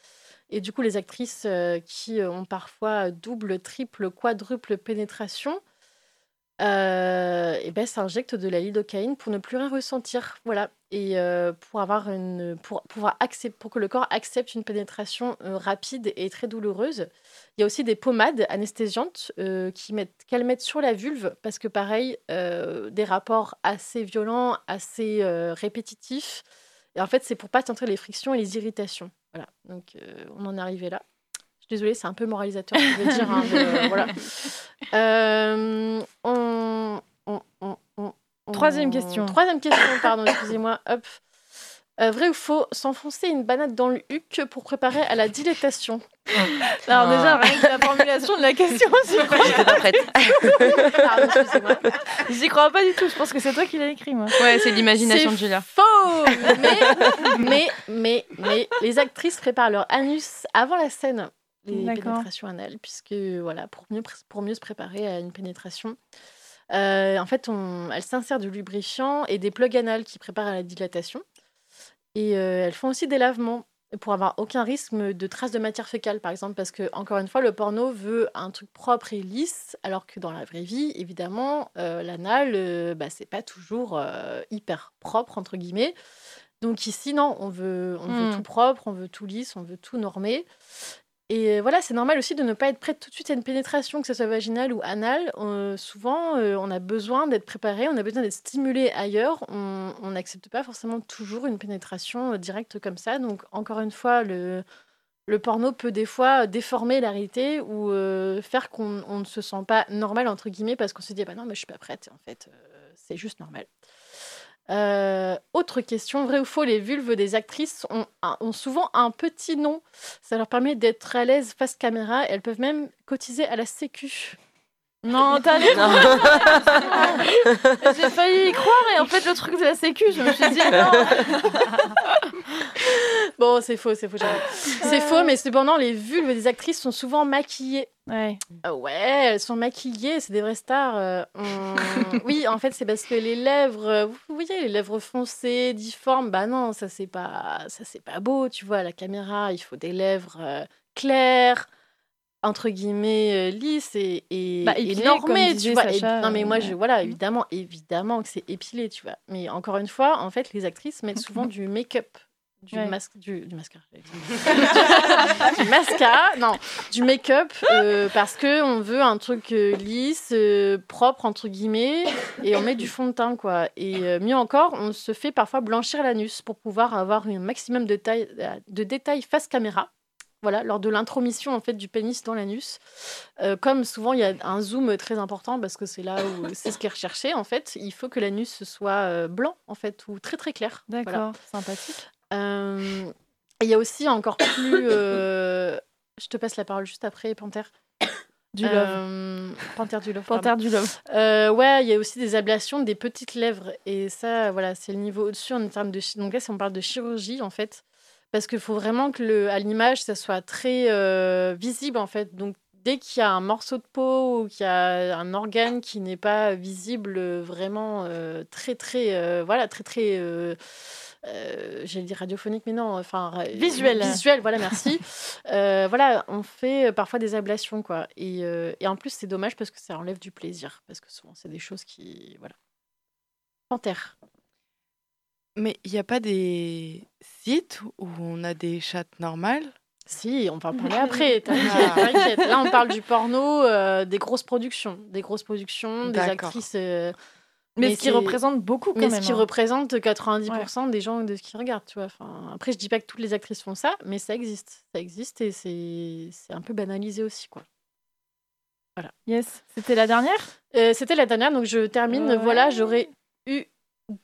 Et du coup, les actrices qui ont parfois double, triple, quadruple pénétration, euh, et ben, s'injectent de la lidocaïne pour ne plus rien ressentir. Voilà. Et euh, pour, avoir une, pour, pouvoir accept- pour que le corps accepte une pénétration euh, rapide et très douloureuse. Il y a aussi des pommades anesthésiantes euh, qui mettent, qu'elles mettent sur la vulve parce que, pareil, des rapports assez violents, assez répétitifs. Et en fait, c'est pour pas sentir les frictions et les irritations. Voilà, donc on en est arrivé là. Je suis désolée, c'est un peu moralisateur, je veux dire. hein, mais, euh, voilà. Euh, on- on- on- on- on- Troisième question. Troisième question, pardon, excusez-moi. Hop. Euh, vrai ou faux, s'enfoncer une banane dans le huc pour préparer à la dilatation? Alors déjà, rien que la formulation de la question, j'y crois, J'étais pas prête? Pardon, j'y crois pas du tout. Je pense que c'est toi qui l'as écrit, moi. Ouais, c'est l'imagination de Julia. Faux mais, mais, mais, mais, les actrices préparent leur anus avant la scène, les pénétrations anales, puisque voilà, pour mieux, pour mieux se préparer à une pénétration. Euh, en fait, on, elles s'insèrent du lubrifiant et des plugs anales qui préparent à la dilatation. Et euh, elles font aussi des lavements. pour avoir aucun risque de traces de matière fécale, par exemple, parce que, encore une fois, le porno veut un truc propre et lisse, alors que dans la vraie vie, évidemment, euh, l'anal, bah, c'est pas toujours hyper propre, entre guillemets. Donc ici, non, on veut, on veut Hmm. tout propre, on veut tout lisse, on veut tout normé. Et voilà, c'est normal aussi de ne pas être prête tout de suite à une pénétration, que ce soit vaginale ou anale. Euh, souvent, euh, on a besoin d'être préparé, on a besoin d'être stimulé ailleurs. On n'accepte pas forcément toujours une pénétration euh, directe comme ça. Donc, encore une fois, le, porno peut des fois déformer la ou euh, faire qu'on on ne se sent pas normal, entre guillemets, parce qu'on se dit, bah non, mais je suis pas prête. En fait, euh, c'est juste normal. Euh, autre question, vrai ou faux, les vulves des actrices ont, ont souvent un petit nom. Ça leur permet d'être à l'aise face caméra. Elles peuvent même cotiser à la sécu. Non, t'as les J'ai failli y croire et en fait le truc de la sécu, je me suis dit non. Bon, c'est faux, c'est faux. C'est faux, mais cependant, les vulves des actrices sont souvent maquillées. Ouais. Ah ouais, elles sont maquillées, c'est des vraies stars. euh, on- Oui, en fait, c'est parce que les lèvres, euh, vous voyez, les lèvres foncées, difformes, bah non, ça c'est pas, ça c'est pas beau, tu vois. À la caméra, il faut des lèvres euh, claires, entre guillemets, euh, lisses et, et, Bah, et tu Sacha, non, mais moi, euh, je, voilà, évidemment, évidemment que c'est épilé, tu vois. Mais encore une fois, en fait, les actrices mettent souvent du make-up. Du, Ouais. masque, du, du mascara. du mascara, non, du make-up euh, parce que on veut un truc euh, lisse, euh, propre entre guillemets, et on met du fond de teint quoi. Et mieux encore, on se fait parfois blanchir l'anus pour pouvoir avoir un maximum de, taille, de détails face caméra. Voilà, lors de l'intromission en fait du pénis dans l'anus. Euh, comme souvent il y a un zoom très important parce que c'est là où c'est ce qui est recherché en fait. Il faut que l'anus soit euh, blanc en fait ou très très clair. D'accord, Voilà. sympathique. Euh, Il y a aussi encore plus. euh, Je te passe la parole juste après, Panthère. Du love. Panthère du love. Panthère du love. Ouais, il y a aussi des ablations des petites lèvres. Et ça, voilà, c'est le niveau au-dessus en termes de. Donc là, si on parle de chirurgie, en fait, parce qu'il faut vraiment que le, à l'image, ça soit très euh, visible, en fait. Donc dès qu'il y a un morceau de peau ou qu'il y a un organe qui n'est pas visible, vraiment euh, très, très. euh, voilà, très, très. euh, J'allais dire radiophonique, mais non, enfin Visuel. Visuel, voilà, merci. Voilà, on fait parfois des ablations, quoi. Et, et en plus, c'est dommage parce que ça enlève du plaisir, parce que souvent, c'est des choses qui, voilà. Panthère. Mais il n'y a pas des sites où on a des chattes normales? Si, on va en parler après. T'inquiète, Ah. t'inquiète. Là, on parle du porno, euh, des grosses productions, des grosses productions, des actrices. euh, Mais, ce qui représente beaucoup quand mais même. ce qui hein. représente 90% des gens de ce qui regardent, tu vois. Enfin, après, je dis pas que toutes les actrices font ça, mais ça existe. Ça existe et c'est c'est un peu banalisé aussi, quoi. Voilà. Yes, c'était la dernière? Euh, C'était la dernière, donc je termine. Ouais. Voilà, j'aurais eu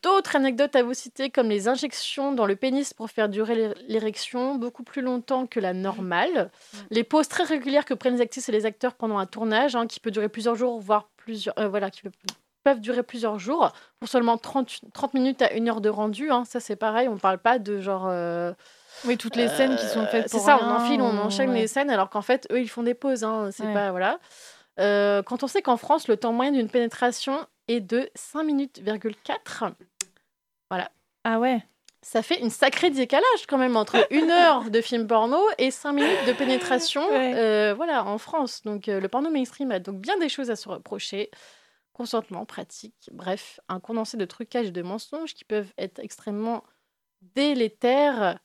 d'autres anecdotes à vous citer, comme les injections dans le pénis pour faire durer l'é- l'érection beaucoup plus longtemps que la normale, les pauses très régulières que prennent les actrices et les acteurs pendant un tournage, hein, qui peut durer plusieurs jours, voire plusieurs, euh, voilà, qui pe- peuvent durer plusieurs jours pour seulement 30, 30 minutes à une heure de rendu. hein. Ça, c'est pareil, on parle pas de genre. euh, Oui, toutes les scènes qui sont faites c'est pour ça, on enfile, on enchaîne ouais. les scènes, alors qu'en fait, eux, ils font des pauses. Hein, c'est Ouais. pas voilà. Euh, quand on sait qu'en France, le temps moyen d'une pénétration est de 5 minutes,4, voilà. Ah ouais. Ça fait une sacrée décalage quand même entre une heure de film porno et 5 minutes de pénétration, Ouais. euh, voilà, en France. Donc euh, le porno mainstream a donc bien des choses à se reprocher. Consentement, pratique, bref, un condensé de trucages et de mensonges qui peuvent être extrêmement délétères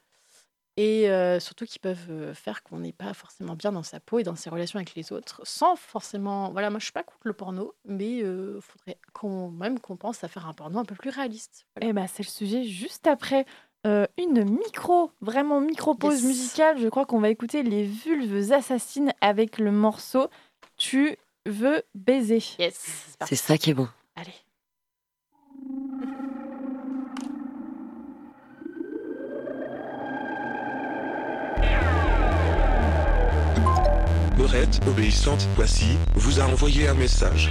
et euh, surtout qui peuvent euh, faire qu'on n'est pas forcément bien dans sa peau et dans ses relations avec les autres, sans forcément... Voilà, moi je suis pas contre le porno, mais il faudrait qu'on, même qu'on pense à faire un porno un peu plus réaliste. Voilà. Et bah, c'est le sujet juste après. euh, une micro, vraiment micro pause Yes. musicale. Je crois qu'on va écouter les vulves assassines avec le morceau Tu veux baiser. Yes, C'est ça qui est bon. Allez. Obéissante, voici, vous a envoyé un message.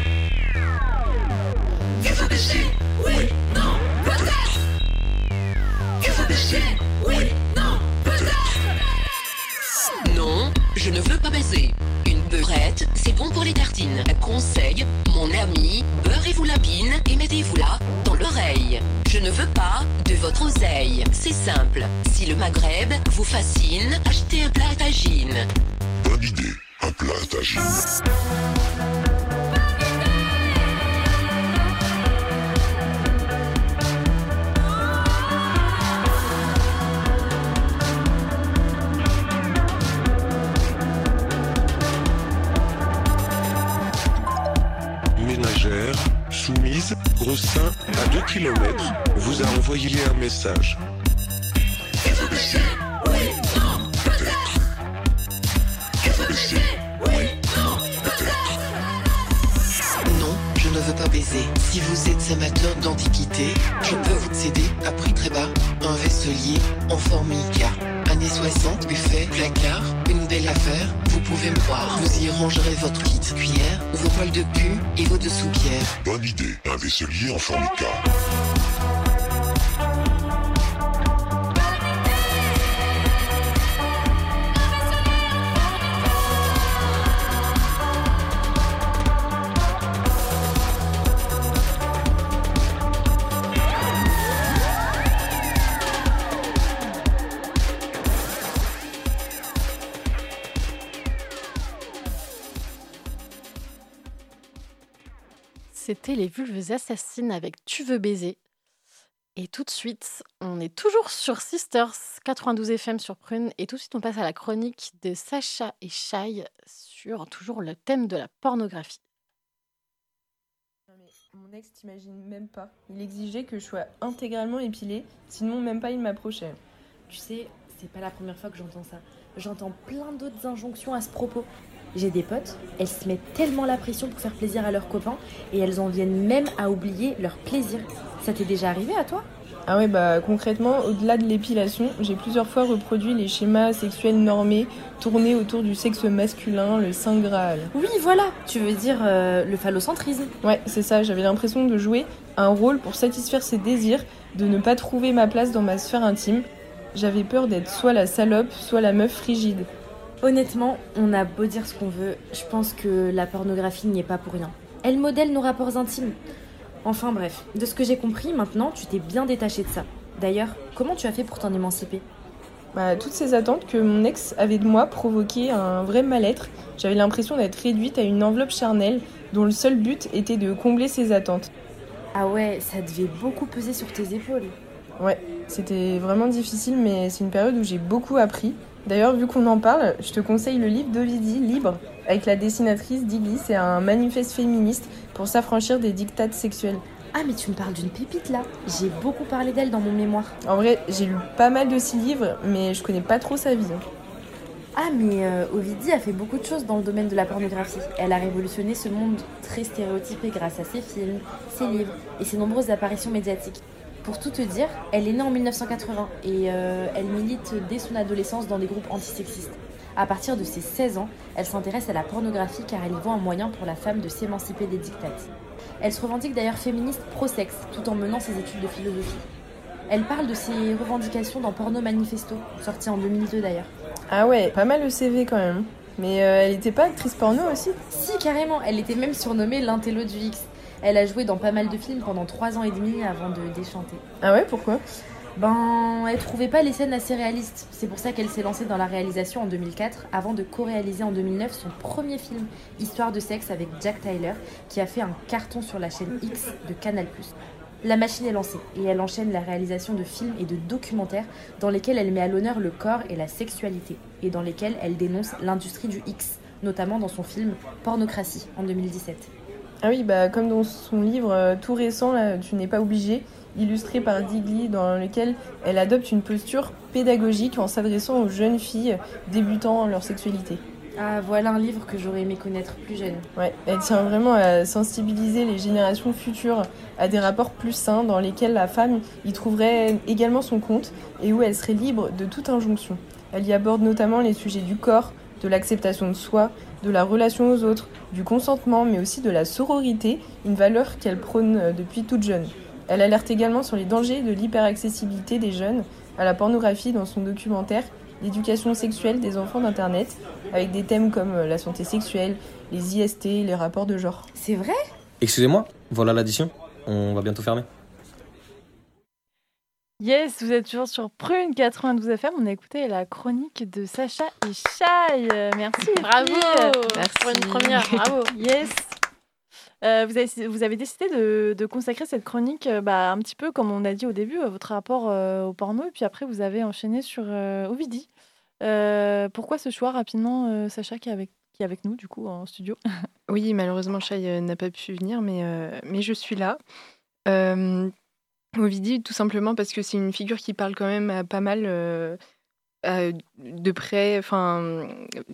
Faut baiser Oui, non, peut-être faut baiser Oui, non, peut-être Non, je ne veux pas baiser. Une Beurrette, c'est bon pour les tartines. Conseil, mon ami, beurrez-vous la bine et mettez-vous là dans l'oreille. Je ne veux pas de votre oseille. C'est simple. Si le Maghreb vous fascine, achetez un plat à tagine. Bonne idée, Ménagère, soumise, gros sein à 2 km, vous a envoyé un message. Vous êtes amateur d'antiquité, je peux vous céder à prix très bas un vaisselier en formica. Années 60, buffet, placard, une belle affaire, vous pouvez me croire. Vous y rangerez votre kit cuillère, vos poils de pu et vos dessous-pierres. Bonne idée, un vaisselier en formica. Les vulves assassines avec Tu veux baiser. Et tout de suite, on est toujours sur Sisters 92 FM sur Prune. Et tout de suite, on passe à la chronique de Sacha et Shai sur toujours le thème de la pornographie. Mon ex t'imagine même pas. Il exigeait que je sois intégralement épilée, sinon même pas il m'approchait. Tu sais, c'est pas la première fois que j'entends ça. J'entends plein d'autres injonctions à ce propos. J'ai des potes, elles se mettent tellement la pression pour faire plaisir à leurs copains et elles en viennent même à oublier leur plaisir. Ça t'est déjà arrivé à toi? Ah ouais, bah concrètement, au-delà de l'épilation, j'ai plusieurs fois reproduit les schémas sexuels normés tournés autour du sexe masculin, le saint graal. Oui, voilà, tu veux dire euh, le phallocentrisme. Ouais, c'est ça, j'avais l'impression de jouer un rôle pour satisfaire ses désirs, de ne pas trouver ma place dans ma sphère intime. J'avais peur d'être soit la salope, soit la meuf frigide. Honnêtement, on a beau dire ce qu'on veut, je pense que la pornographie n'y est pas pour rien. Elle modèle nos rapports intimes. Enfin bref, de ce que j'ai compris, maintenant, tu t'es bien détaché de ça. D'ailleurs, comment tu as fait pour t'en émanciper? Bah, toutes ces attentes que mon ex avait de moi provoquaient un vrai mal-être. J'avais l'impression d'être réduite à une enveloppe charnelle dont le seul but était de combler ses attentes. Ah ouais, ça devait beaucoup peser sur tes épaules. Ouais, c'était vraiment difficile, mais c'est une période où j'ai beaucoup appris. D'ailleurs, vu qu'on en parle, je te conseille le livre d'Ovidie, Libre, avec la dessinatrice Digli. C'est un manifeste féministe pour s'affranchir des dictates sexuels. Ah, mais tu me parles d'une pépite là J'ai beaucoup parlé d'elle dans mon mémoire. En vrai, j'ai lu pas mal de ses livres, mais je connais pas trop sa vie. Ah, mais euh, Ovidie a fait beaucoup de choses dans le domaine de la pornographie. Elle a révolutionné ce monde très stéréotypé grâce à ses films, ses livres et ses nombreuses apparitions médiatiques. Pour tout te dire, elle est née en 1980 et euh, elle milite dès son adolescence dans des groupes antisexistes. À partir de ses 16 ans, elle s'intéresse à la pornographie car elle y voit un moyen pour la femme de s'émanciper des dictates. Elle se revendique d'ailleurs féministe pro-sexe tout en menant ses études de philosophie. Elle parle de ses revendications dans Porno Manifesto, sorti en 2002 d'ailleurs. Ah ouais, pas mal le CV quand même. Mais euh, elle était pas actrice porno aussi? Si, carrément, elle était même surnommée l'intello du X. Elle a joué dans pas mal de films pendant 3 ans et demi avant de déchanter. Ah ouais, pourquoi? Ben, elle trouvait pas les scènes assez réalistes. C'est pour ça qu'elle s'est lancée dans la réalisation en 2004 avant de co-réaliser en 2009 son premier film, Histoire de sexe avec Jack Tyler, qui a fait un carton sur la chaîne X de Canal+. La machine est lancée et elle enchaîne la réalisation de films et de documentaires dans lesquels elle met à l'honneur le corps et la sexualité et dans lesquels elle dénonce l'industrie du X, notamment dans son film Pornocratie en 2017. Ah oui, bah comme dans son livre euh, tout récent, là, Tu n'es pas obligé, illustré par Digli, dans lequel elle adopte une posture pédagogique en s'adressant aux jeunes filles débutant leur sexualité. Ah, voilà un livre que j'aurais aimé connaître plus jeune. Ouais, elle tient vraiment à sensibiliser les générations futures à des rapports plus sains dans lesquels la femme y trouverait également son compte et où elle serait libre de toute injonction. Elle y aborde notamment les sujets du corps, de l'acceptation de soi, de la relation aux autres, du consentement, mais aussi de la sororité, une valeur qu'elle prône euh, depuis toute jeune. Elle alerte également sur les dangers de l'hyperaccessibilité des jeunes à la pornographie dans son documentaire l'éducation sexuelle des enfants d'Internet, avec des thèmes comme euh, la santé sexuelle, les IST, les rapports de genre. C'est vrai? Excusez-moi, voilà l'addition. On va bientôt fermer. Yes, vous êtes toujours sur Prune 92 FM. On a écouté la chronique de Sacha et. Euh, Merci. Bravo. Merci. Pour une première, bravo. Yes. Euh, vous, avez, vous avez décidé de, de consacrer cette chronique euh, bah, un petit peu, comme on a dit au début, à votre rapport euh, au porno. Et puis après, vous avez enchaîné sur euh, Ovidie. Euh, pourquoi ce choix rapidement, euh, Sacha, qui est, avec, qui est avec nous, du coup, en studio? Oui, malheureusement, Chai euh, n'a pas pu venir, mais, euh, mais je suis là. Euh, Ovidie, tout simplement parce que c'est une figure qui parle quand même à pas mal euh, à- de près. Enfin,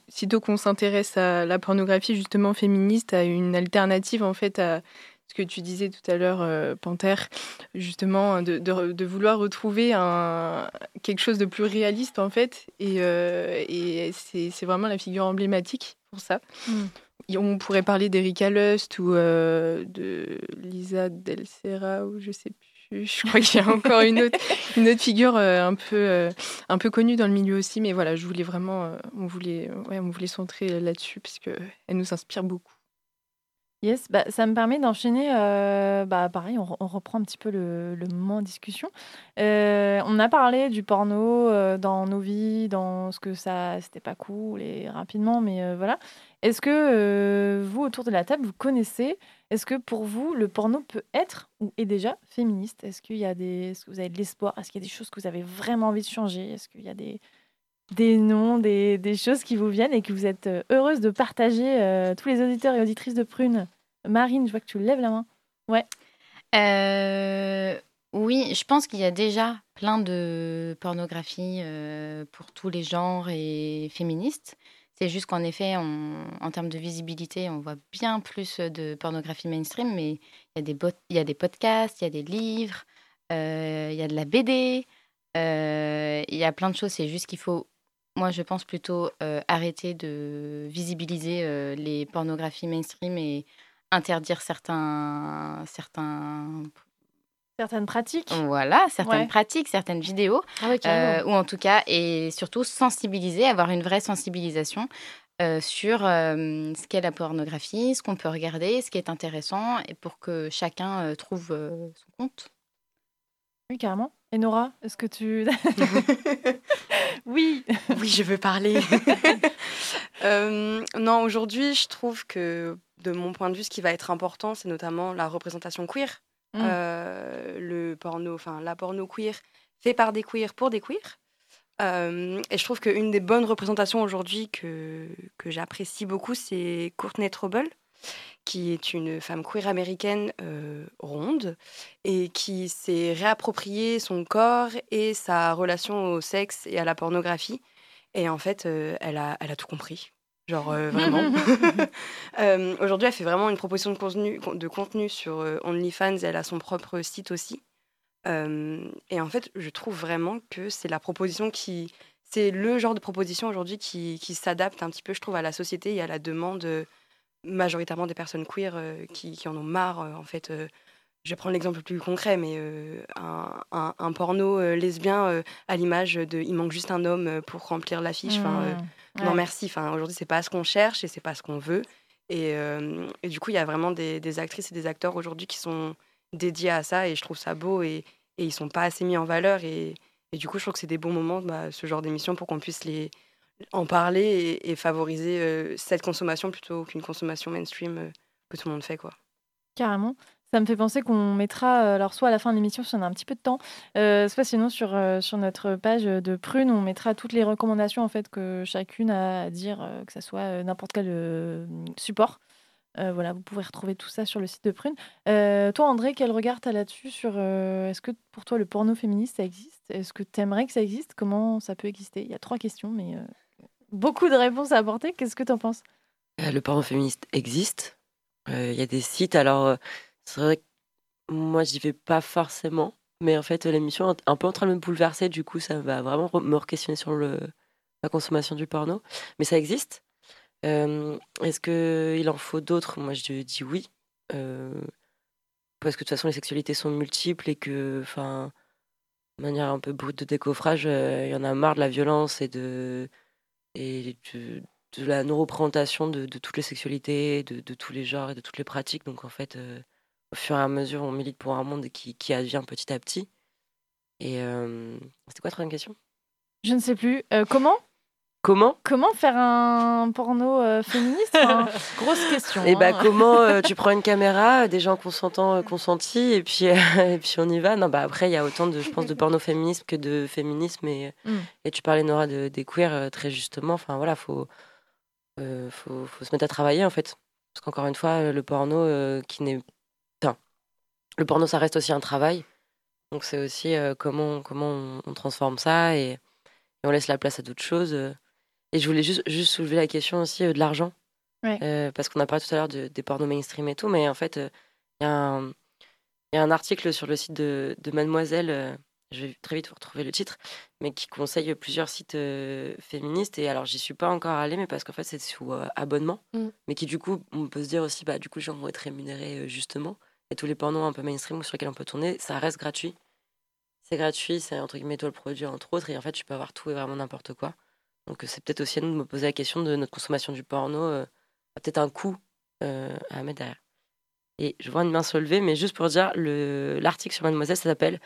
sitôt qu'on s'intéresse à la pornographie justement féministe, à une alternative en fait à ce que tu disais tout à l'heure, euh, Panthère, justement de, de- de vouloir retrouver un, quelque chose de plus réaliste en fait. Et, euh, et c'est vraiment la figure emblématique pour ça. Et On pourrait parler d'Erika Lust ou euh, de Lisa Del Serra ou je sais plus. Je crois qu'il y a encore une autre, figure euh, un, peu, euh, un peu connue dans le milieu aussi. Mais voilà, je voulais vraiment, euh, on voulait, on voulait centrer là-dessus parce qu'elle nous inspire beaucoup. Yes, bah, ça me permet d'enchaîner. bah, pareil, on, re- on reprend un petit peu le, moment en discussion. On a parlé du porno dans nos vies, dans ce que ça, c'était pas cool et rapidement, mais voilà. Est-ce que euh, vous, autour de la table, vous connaissez Est-ce que pour vous, le porno peut être ou est déjà féministe? Est-ce qu'il y a des, que vous avez de l'espoir? Est-ce qu'il y a des choses que vous avez vraiment envie de changer? Est-ce qu'il y a des noms, des, choses qui vous viennent et que vous êtes euh, heureuse de partager euh, tous les auditeurs et auditrices de Prune? Marine, je vois que tu lèves la main. Ouais. Oui, je pense qu'il y a déjà plein de pornographie pour tous les genres et féministes. C'est juste qu'en effet, en termes de visibilité, on voit bien plus de pornographie mainstream, mais il y a des, y a des podcasts, il y a des livres, euh, il y a de la BD, euh, il y a plein de choses. C'est juste qu'il faut, moi je pense plutôt euh, arrêter de visibiliser les pornographies mainstream et interdire certains, certains Certaines pratiques. voilà, certaines Ouais. pratiques, certaines vidéos, Ah ouais, euh, ou en tout cas, et surtout sensibiliser, avoir une vraie sensibilisation euh, sur euh, ce qu'est la pornographie, ce qu'on peut regarder, ce qui est intéressant, et pour que chacun euh, trouve euh, son compte. Oui, carrément. Et Nora, est-ce que tu. oui. Oui, je veux parler. Euh, non, aujourd'hui, je trouve que de mon point de vue, ce qui va être important, c'est notamment la représentation queer. Mm. Euh, le porno, enfin la porno queer fait par des queers pour des queers. Euh, et je trouve qu'une des bonnes représentations aujourd'hui que, que j'apprécie beaucoup, c'est Courtney Trouble, qui est une femme queer américaine euh, ronde et qui s'est réapproprié son corps et sa relation au sexe et à la pornographie. Et en fait, elle, a, elle a tout compris. Genre, euh, vraiment. Euh, Aujourd'hui, elle fait vraiment une proposition de contenu, de contenu sur euh, OnlyFans. Elle a son propre site aussi. Et en fait, je trouve vraiment que c'est la proposition qui. C'est le genre de proposition aujourd'hui qui, qui s'adapte un petit peu, je trouve, à la société et à la demande majoritairement des personnes queer qui, qui en ont marre, en fait. Je vais prendre l'exemple le plus concret, mais euh, un, un- un porno euh, lesbien euh, à l'image de il manque juste un homme pour remplir l'affiche. Enfin, Mmh. Non, merci. Enfin, aujourd'hui, c'est pas ce qu'on cherche et c'est pas ce qu'on veut. Et, et du coup, il y a vraiment des, des actrices et des acteurs aujourd'hui qui sont dédiés à ça et je trouve ça beau et, et ils sont pas assez mis en valeur. Et, et du coup, je trouve que c'est des bons moments, bah, ce genre d'émission, pour qu'on puisse les en parler et, et favoriser cette consommation plutôt qu'une consommation mainstream que tout le monde fait, quoi. Carrément. Ça me fait penser qu'on mettra, euh, alors soit à la fin de l'émission, si on a un petit peu de temps, euh, soit sinon sur, euh, sur notre page de Prune, on mettra toutes les recommandations en fait que chacune a à dire, que ça soit n'importe quel support. Voilà, vous pouvez retrouver tout ça sur le site de Prune. Toi, André, quel regard tu as là-dessus sur est-ce que pour toi le porno féministe ça existe? Est-ce que tu aimerais que ça existe? Comment ça peut exister? Il y a trois questions, mais beaucoup de réponses à apporter. Qu'est-ce que tu en penses le porno féministe existe. Il y a des sites, alors c'est vrai que moi j'y vais pas forcément, mais en fait l'émission est un peu en train de me bouleverser, du coup ça va vraiment me questionner sur le, la consommation du porno. Mais ça existe. Euh, Est-ce qu'il en faut d'autres? Moi je dis oui. Euh, parce que de toute façon les sexualités sont multiples et que, enfin, de manière un peu brute de décoffrage, euh, il y en a marre de la violence et de, et de, la non-représentation de, toutes les sexualités, de, de tous les genres et de toutes les pratiques. Donc en fait, au fur et à mesure, on milite pour un monde qui, qui advient petit à petit. Et euh, c'était quoi la troisième question? Je ne sais plus. Euh, comment? Comment? Comment faire un porno euh, féministe Grosse question. Et bah hein. comment euh, tu prends une caméra, des gens consentants, consentis, et puis, et puis on y va? Non, bah après, il y a autant de, je pense, de porno-féminisme que de féminisme. Et, Mm. et tu parlais, Nora, de, des queers, très justement. Enfin, voilà, faut, faut, faut se mettre à travailler, en fait. Parce qu'encore une fois, le porno qui n'est... Le porno, ça reste aussi un travail. Donc c'est aussi euh, comment, comment on, on transforme ça et, et on laisse la place à d'autres choses. euh. Et je voulais juste, juste soulever la question aussi euh, de l'argent. Ouais. Euh, parce qu'on a parlé tout à l'heure de- des pornos mainstream et tout, mais en fait, euh, il y, a un- il y a un article sur le site de, de Mademoiselle, je vais très vite vous retrouver le titre, mais qui conseille plusieurs sites féministes. Et alors, j'y suis pas encore allée, mais parce qu'en fait, c'est sous abonnement, Mm. mais qui du coup, on peut se dire aussi, bah, du coup, les gens vont être rémunérés justement. Et tous les pornos un peu mainstream sur lesquels on peut tourner, ça reste gratuit. C'est gratuit, c'est entre guillemets toi le produit entre autres, et en fait, tu peux avoir tout et vraiment n'importe quoi. Donc, euh, c'est peut-être aussi à nous de me poser la question de notre consommation du porno. euh, a peut-être un coût euh, à mettre derrière. Et je vois une main se lever, mais juste pour dire, le- l'article sur Mademoiselle, ça s'appelle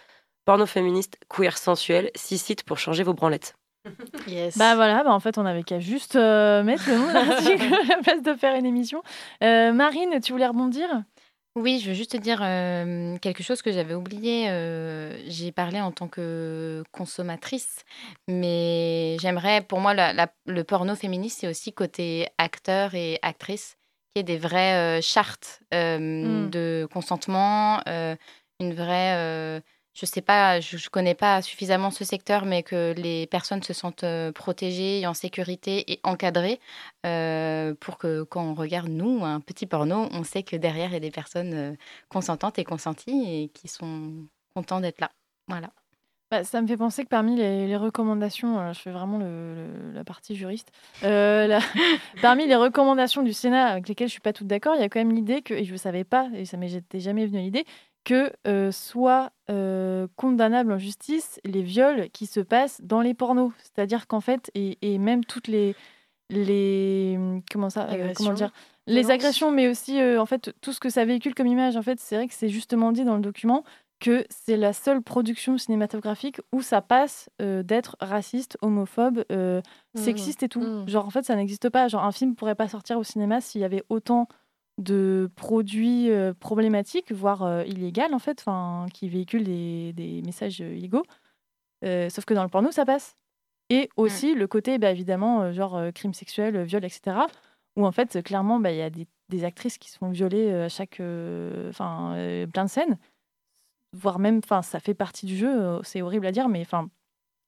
Porno féministe, queer sensuel, six sites pour changer vos branlettes. Yes. Bah voilà, bah en fait, on avait qu'à juste euh, mettre le nom de l'article à la place de faire une émission. Euh, Marine, tu voulais rebondir? Oui, je veux juste te dire euh, quelque chose que j'avais oublié. euh, J'ai parlé en tant que consommatrice, mais j'aimerais, pour moi, la- la- le porno féministe, c'est aussi côté acteur et actrice, qui est des vraies euh, chartes euh, Mm. de consentement, euh, une vraie. euh, je sais pas, je, je connais pas suffisamment ce secteur, mais que les personnes se sentent euh, protégées, en sécurité et encadrées euh, pour que quand on regarde nous un petit porno, on sait que derrière il y a des personnes euh, consentantes et consenties et qui sont contents d'être là. Voilà. Bah, ça me fait penser que parmi les, recommandations, je fais vraiment la partie juriste, parmi les recommandations du Sénat avec lesquelles je suis pas toute d'accord, il y a quand même l'idée que, et je ne savais pas, et ça m'est j'étais jamais venu l'idée, que euh, soient euh, condamnables en justice les viols qui se passent dans les pornos. C'est-à-dire qu'en fait, et, et même toutes les... les comment ça euh, Agressions, comment dire les agressions mais aussi en fait tout ce que ça véhicule comme image en fait c'est vrai que c'est justement dit dans le document que c'est la seule production cinématographique où ça passe d'être raciste, homophobe, Mhm. sexiste et tout. Mhm. Genre en fait ça n'existe pas. Genre un film pourrait pas sortir au cinéma s'il y avait autant de produits euh, problématiques, voire euh, illégaux en fait, qui véhiculent des, des messages euh, illégaux. Euh, sauf que dans le porno ça passe. Et aussi le côté bah, évidemment genre crime sexuel, viol, etc. Où en fait clairement bah, il y a des, des actrices qui se font violer à chaque, enfin plein de scènes voire même, enfin, ça fait partie du jeu, c'est horrible à dire, mais enfin,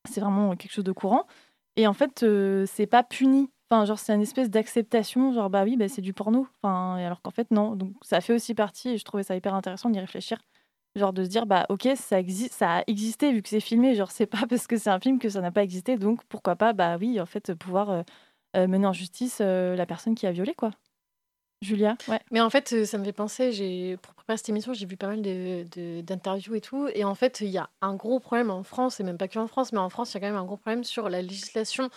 c'est vraiment quelque chose de courant. Et en fait, c'est pas puni. Enfin, genre, c'est une espèce d'acceptation, genre, bah oui, bah, c'est du porno. Enfin, alors qu'en fait, non. Donc, ça fait aussi partie, et je trouvais ça hyper intéressant d'y réfléchir. Genre, de se dire, bah, ok, ça, existe, ça a existé vu que c'est filmé. Genre, c'est pas parce que c'est un film que ça n'a pas existé. Donc, pourquoi pas, bah oui, en fait, pouvoir euh, euh, mener en justice euh, la personne qui a violé, quoi. Julia, ouais. Mais en fait, ça me fait penser, pour préparer cette émission, j'ai vu pas mal de- de- d'interviews et tout. Et en fait, il y a un gros problème en France, et même pas que en France, mais en France, il y a quand même un gros problème sur la législation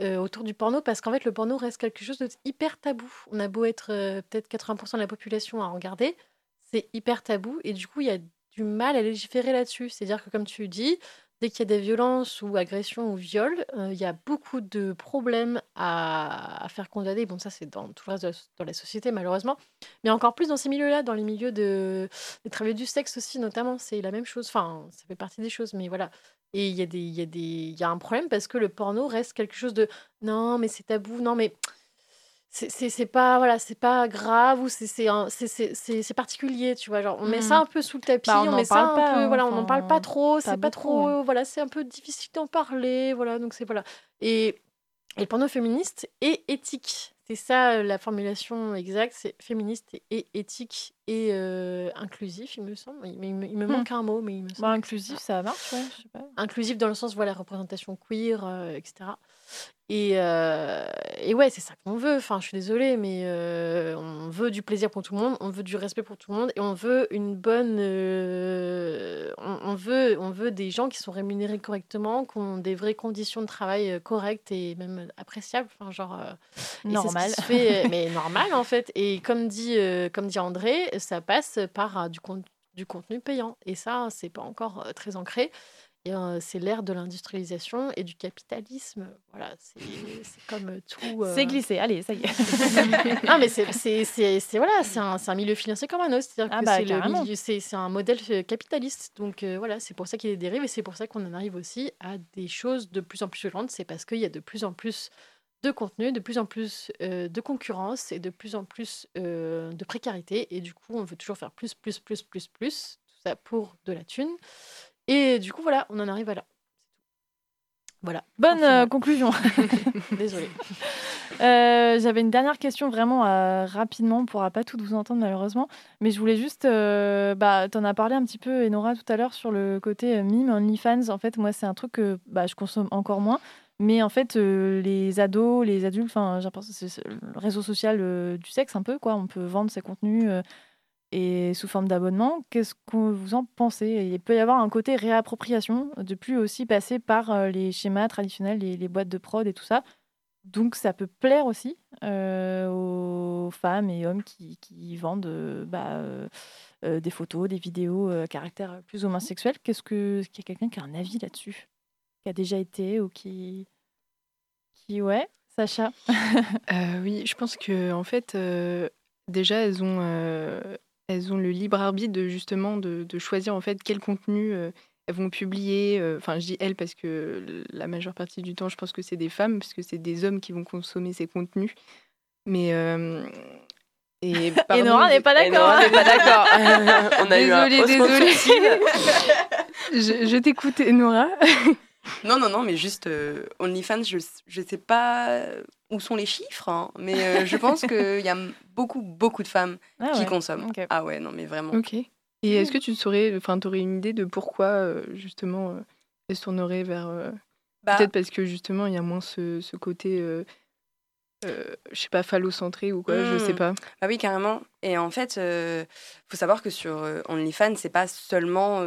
euh, autour du porno, parce qu'en fait, le porno reste quelque chose de hyper tabou. On a beau être euh, peut-être 80% de la population à regarder, c'est hyper tabou, et du coup, il y a du mal à légiférer là-dessus. C'est-à-dire que, comme tu dis, dès qu'il y a des violences ou agressions ou viols, euh, il y a beaucoup de problèmes à, faire condamner. Bon, ça, c'est dans tout le reste de la, dans la société, malheureusement. Mais encore plus dans ces milieux-là, dans les milieux de, des travailleurs du sexe aussi, notamment, c'est la même chose. Enfin, ça fait partie des choses, mais voilà. Et il y, y, il y a un problème parce que le porno reste quelque chose de non, mais c'est tabou, non, mais c'est- pas voilà c'est pas grave ou c'est particulier tu vois genre on met ça Mhm. un peu sous le tapis Bah, on met ça parle un pas, peu voilà on n'en parle pas trop c'est pas trop voilà c'est un peu difficile d'en parler voilà donc c'est voilà et, et le porno féministe et éthique c'est ça euh, la formulation exacte c'est féministe et éthique et euh, inclusif il me semble mais il me, il me Hmm. manque un mot mais il me semble Bah, inclusif, ça marche, ouais, je sais pas. inclusif dans le sens voilà représentation queer euh, etc Et, euh, et ouais, c'est ça qu'on veut. Enfin, je suis désolée, mais euh, on veut du plaisir pour tout le monde, on veut du respect pour tout le monde, et on veut une bonne. euh, on, on veut, on veut des gens qui sont rémunérés correctement, qui ont des vraies conditions de travail correctes et même appréciables. Enfin, genre. ce Normal. fait, mais normal en fait. Et comme dit, comme dit André, ça passe par du, con- du contenu payant. Et ça, c'est pas encore très ancré. Euh, c'est l'ère de l'industrialisation et du capitalisme. Voilà, c'est comme euh, tout. euh, C'est glissé, allez, ça y est. non, mais c'est voilà, un, un milieu financier comme un autre. Ah bah, c'est un modèle euh, capitaliste. Donc euh, voilà, c'est pour ça qu'il y a des dérives et c'est pour ça qu'on en arrive aussi à des choses de plus en plus violentes. C'est parce qu'il y a de plus en plus de contenu, de plus en plus euh, de concurrence et de plus en plus euh, de précarité. Et du coup, on veut toujours faire plus, plus, plus, plus, plus. Tout ça pour de la thune. Et du coup, voilà, on en arrive à là. Voilà. Bonne euh, conclusion. Désolée. Euh, J'avais une dernière question vraiment euh, rapidement. On ne pourra pas tout vous entendre malheureusement. Mais je voulais juste. Bah, tu en as parlé un petit peu, Enora, tout à l'heure sur le côté mime, OnlyFans. En fait, moi, c'est un truc que bah, je consomme encore moins. Mais en fait, les ados, les adultes, enfin, j'ai l'impression que c'est le réseau social du sexe un peu, quoi. On peut vendre ses contenus et sous forme d'abonnement. Qu'est-ce que vous en pensez? Il peut y avoir un côté réappropriation, de plus aussi passer par euh, les schémas traditionnels, les, les boîtes de prod et tout ça. Donc ça peut plaire aussi euh, aux femmes et hommes qui, qui vendent euh, bah, euh, des photos, des vidéos à caractère plus ou moins sexuel. Qu'est-ce que qu'il y a quelqu'un qui a un avis là-dessus? Qui a déjà été ou qui qui ouais, Sacha? Oui, je pense que en fait, déjà, elles ont, elles ont le libre arbitre de justement de, de choisir en fait quel contenu euh, elles vont publier. euh, Enfin, je dis elles parce que la majeure partie du temps, je pense que c'est des femmes, parce que c'est des hommes qui vont consommer ces contenus. Mais euh, et pardon, Nora n'est pas et d'accord. Nora n'est pas d'accord. On a eu un désolée, désolée. je je t'écoute, Nora. Non, non, non, mais juste euh, OnlyFans, je je sais pas où sont les chiffres, hein, mais euh, je pense qu'il y a beaucoup, beaucoup de femmes Ah qui ouais, consomment. Ah ouais, non, mais vraiment. Ok. Et est-ce que tu saurais, enfin, tu aurais une idée de pourquoi, euh, justement, euh, elles se tourneraient vers. euh, Bah- Peut-être parce que, justement, il y a moins ce, ce côté, je sais pas, phallocentré ou quoi, je sais Mm. pas. Ah oui, carrément. Et en fait, faut savoir que sur OnlyFans, c'est pas seulement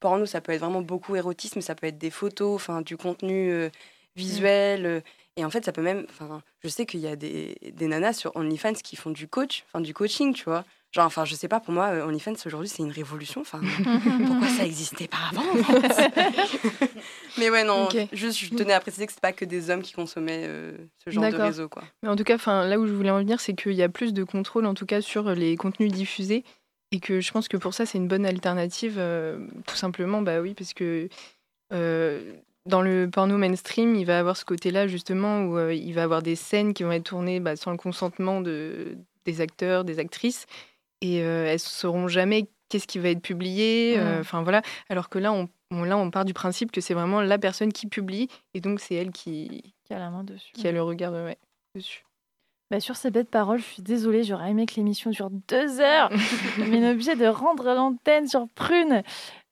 porno, ça peut être vraiment beaucoup érotisme, ça peut être des photos, enfin du contenu euh, visuel. Et en fait, ça peut même. Enfin, je sais qu'il y a des, des nanas sur OnlyFans qui font du coach, enfin du coaching, tu vois. Genre, enfin, je sais pas, pour moi, euh, OnlyFans aujourd'hui, c'est une révolution. Enfin, pourquoi ça existait pas avant en fait? Mais ouais, non, juste, je tenais à préciser que c'est pas que des hommes qui consommaient euh, ce genre de réseau, quoi. Mais en tout cas, enfin, là où je voulais en venir, c'est qu'il y a plus de contrôle, en tout cas, sur les contenus diffusés. Et que je pense que pour ça, c'est une bonne alternative. euh, tout simplement, bah oui, parce que euh, dans le porno mainstream, il va avoir ce côté-là, justement, où euh, il va avoir des scènes qui vont être tournées bah, sans le consentement de, des acteurs, des actrices. Et euh, elles ne sauront jamais qu'est-ce qui va être publié. euh. Enfin, voilà. Alors que là on, on- là, on part du principe que c'est vraiment la personne qui publie. Et donc, c'est elle qui, qui a la main dessus. Qui a le regard ouais, dessus. Bah, sur ces bêtes paroles, je suis désolée, j'aurais aimé que l'émission dure deux heures, mais on est obligé de rendre l'antenne sur Prune.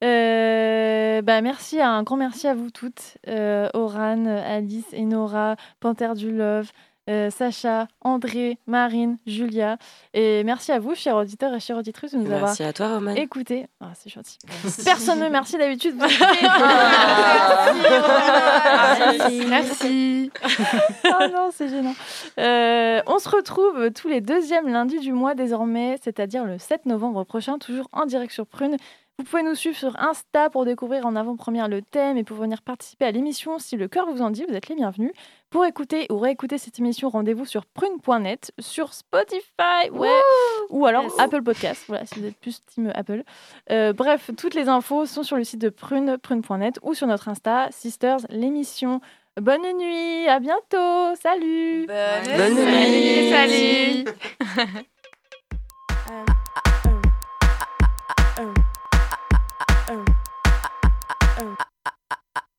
Euh, bah, merci, un grand merci à vous toutes, euh, Oran, Alice, Enora, Panthère du Love, euh, Sacha, André, Marine, Julia. Et merci à vous, chers auditeurs et chères auditrices, de nous Merci avoir à toi, Roman. écoutés. Ah, c'est gentil. Personne ne merci d'habitude. Merci. Merci. oh non, c'est gênant. Euh, on se retrouve tous les deuxièmes lundis du mois désormais, c'est-à-dire le 7 novembre prochain, toujours en direct sur Prune. Vous pouvez nous suivre sur Insta pour découvrir en avant-première le thème et pour venir participer à l'émission si le cœur vous en dit. Vous êtes les bienvenus. Pour écouter ou réécouter cette émission, rendez-vous sur prune.net, sur Spotify ouais, ou alors Apple Podcast. Voilà, si vous êtes plus team Apple. Euh, bref, toutes les infos sont sur le site de prune, prune.net ou sur notre Insta, Sisters, l'émission. Bonne nuit, à bientôt, salut Bonne Bonne nuit. Salut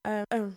um, oh,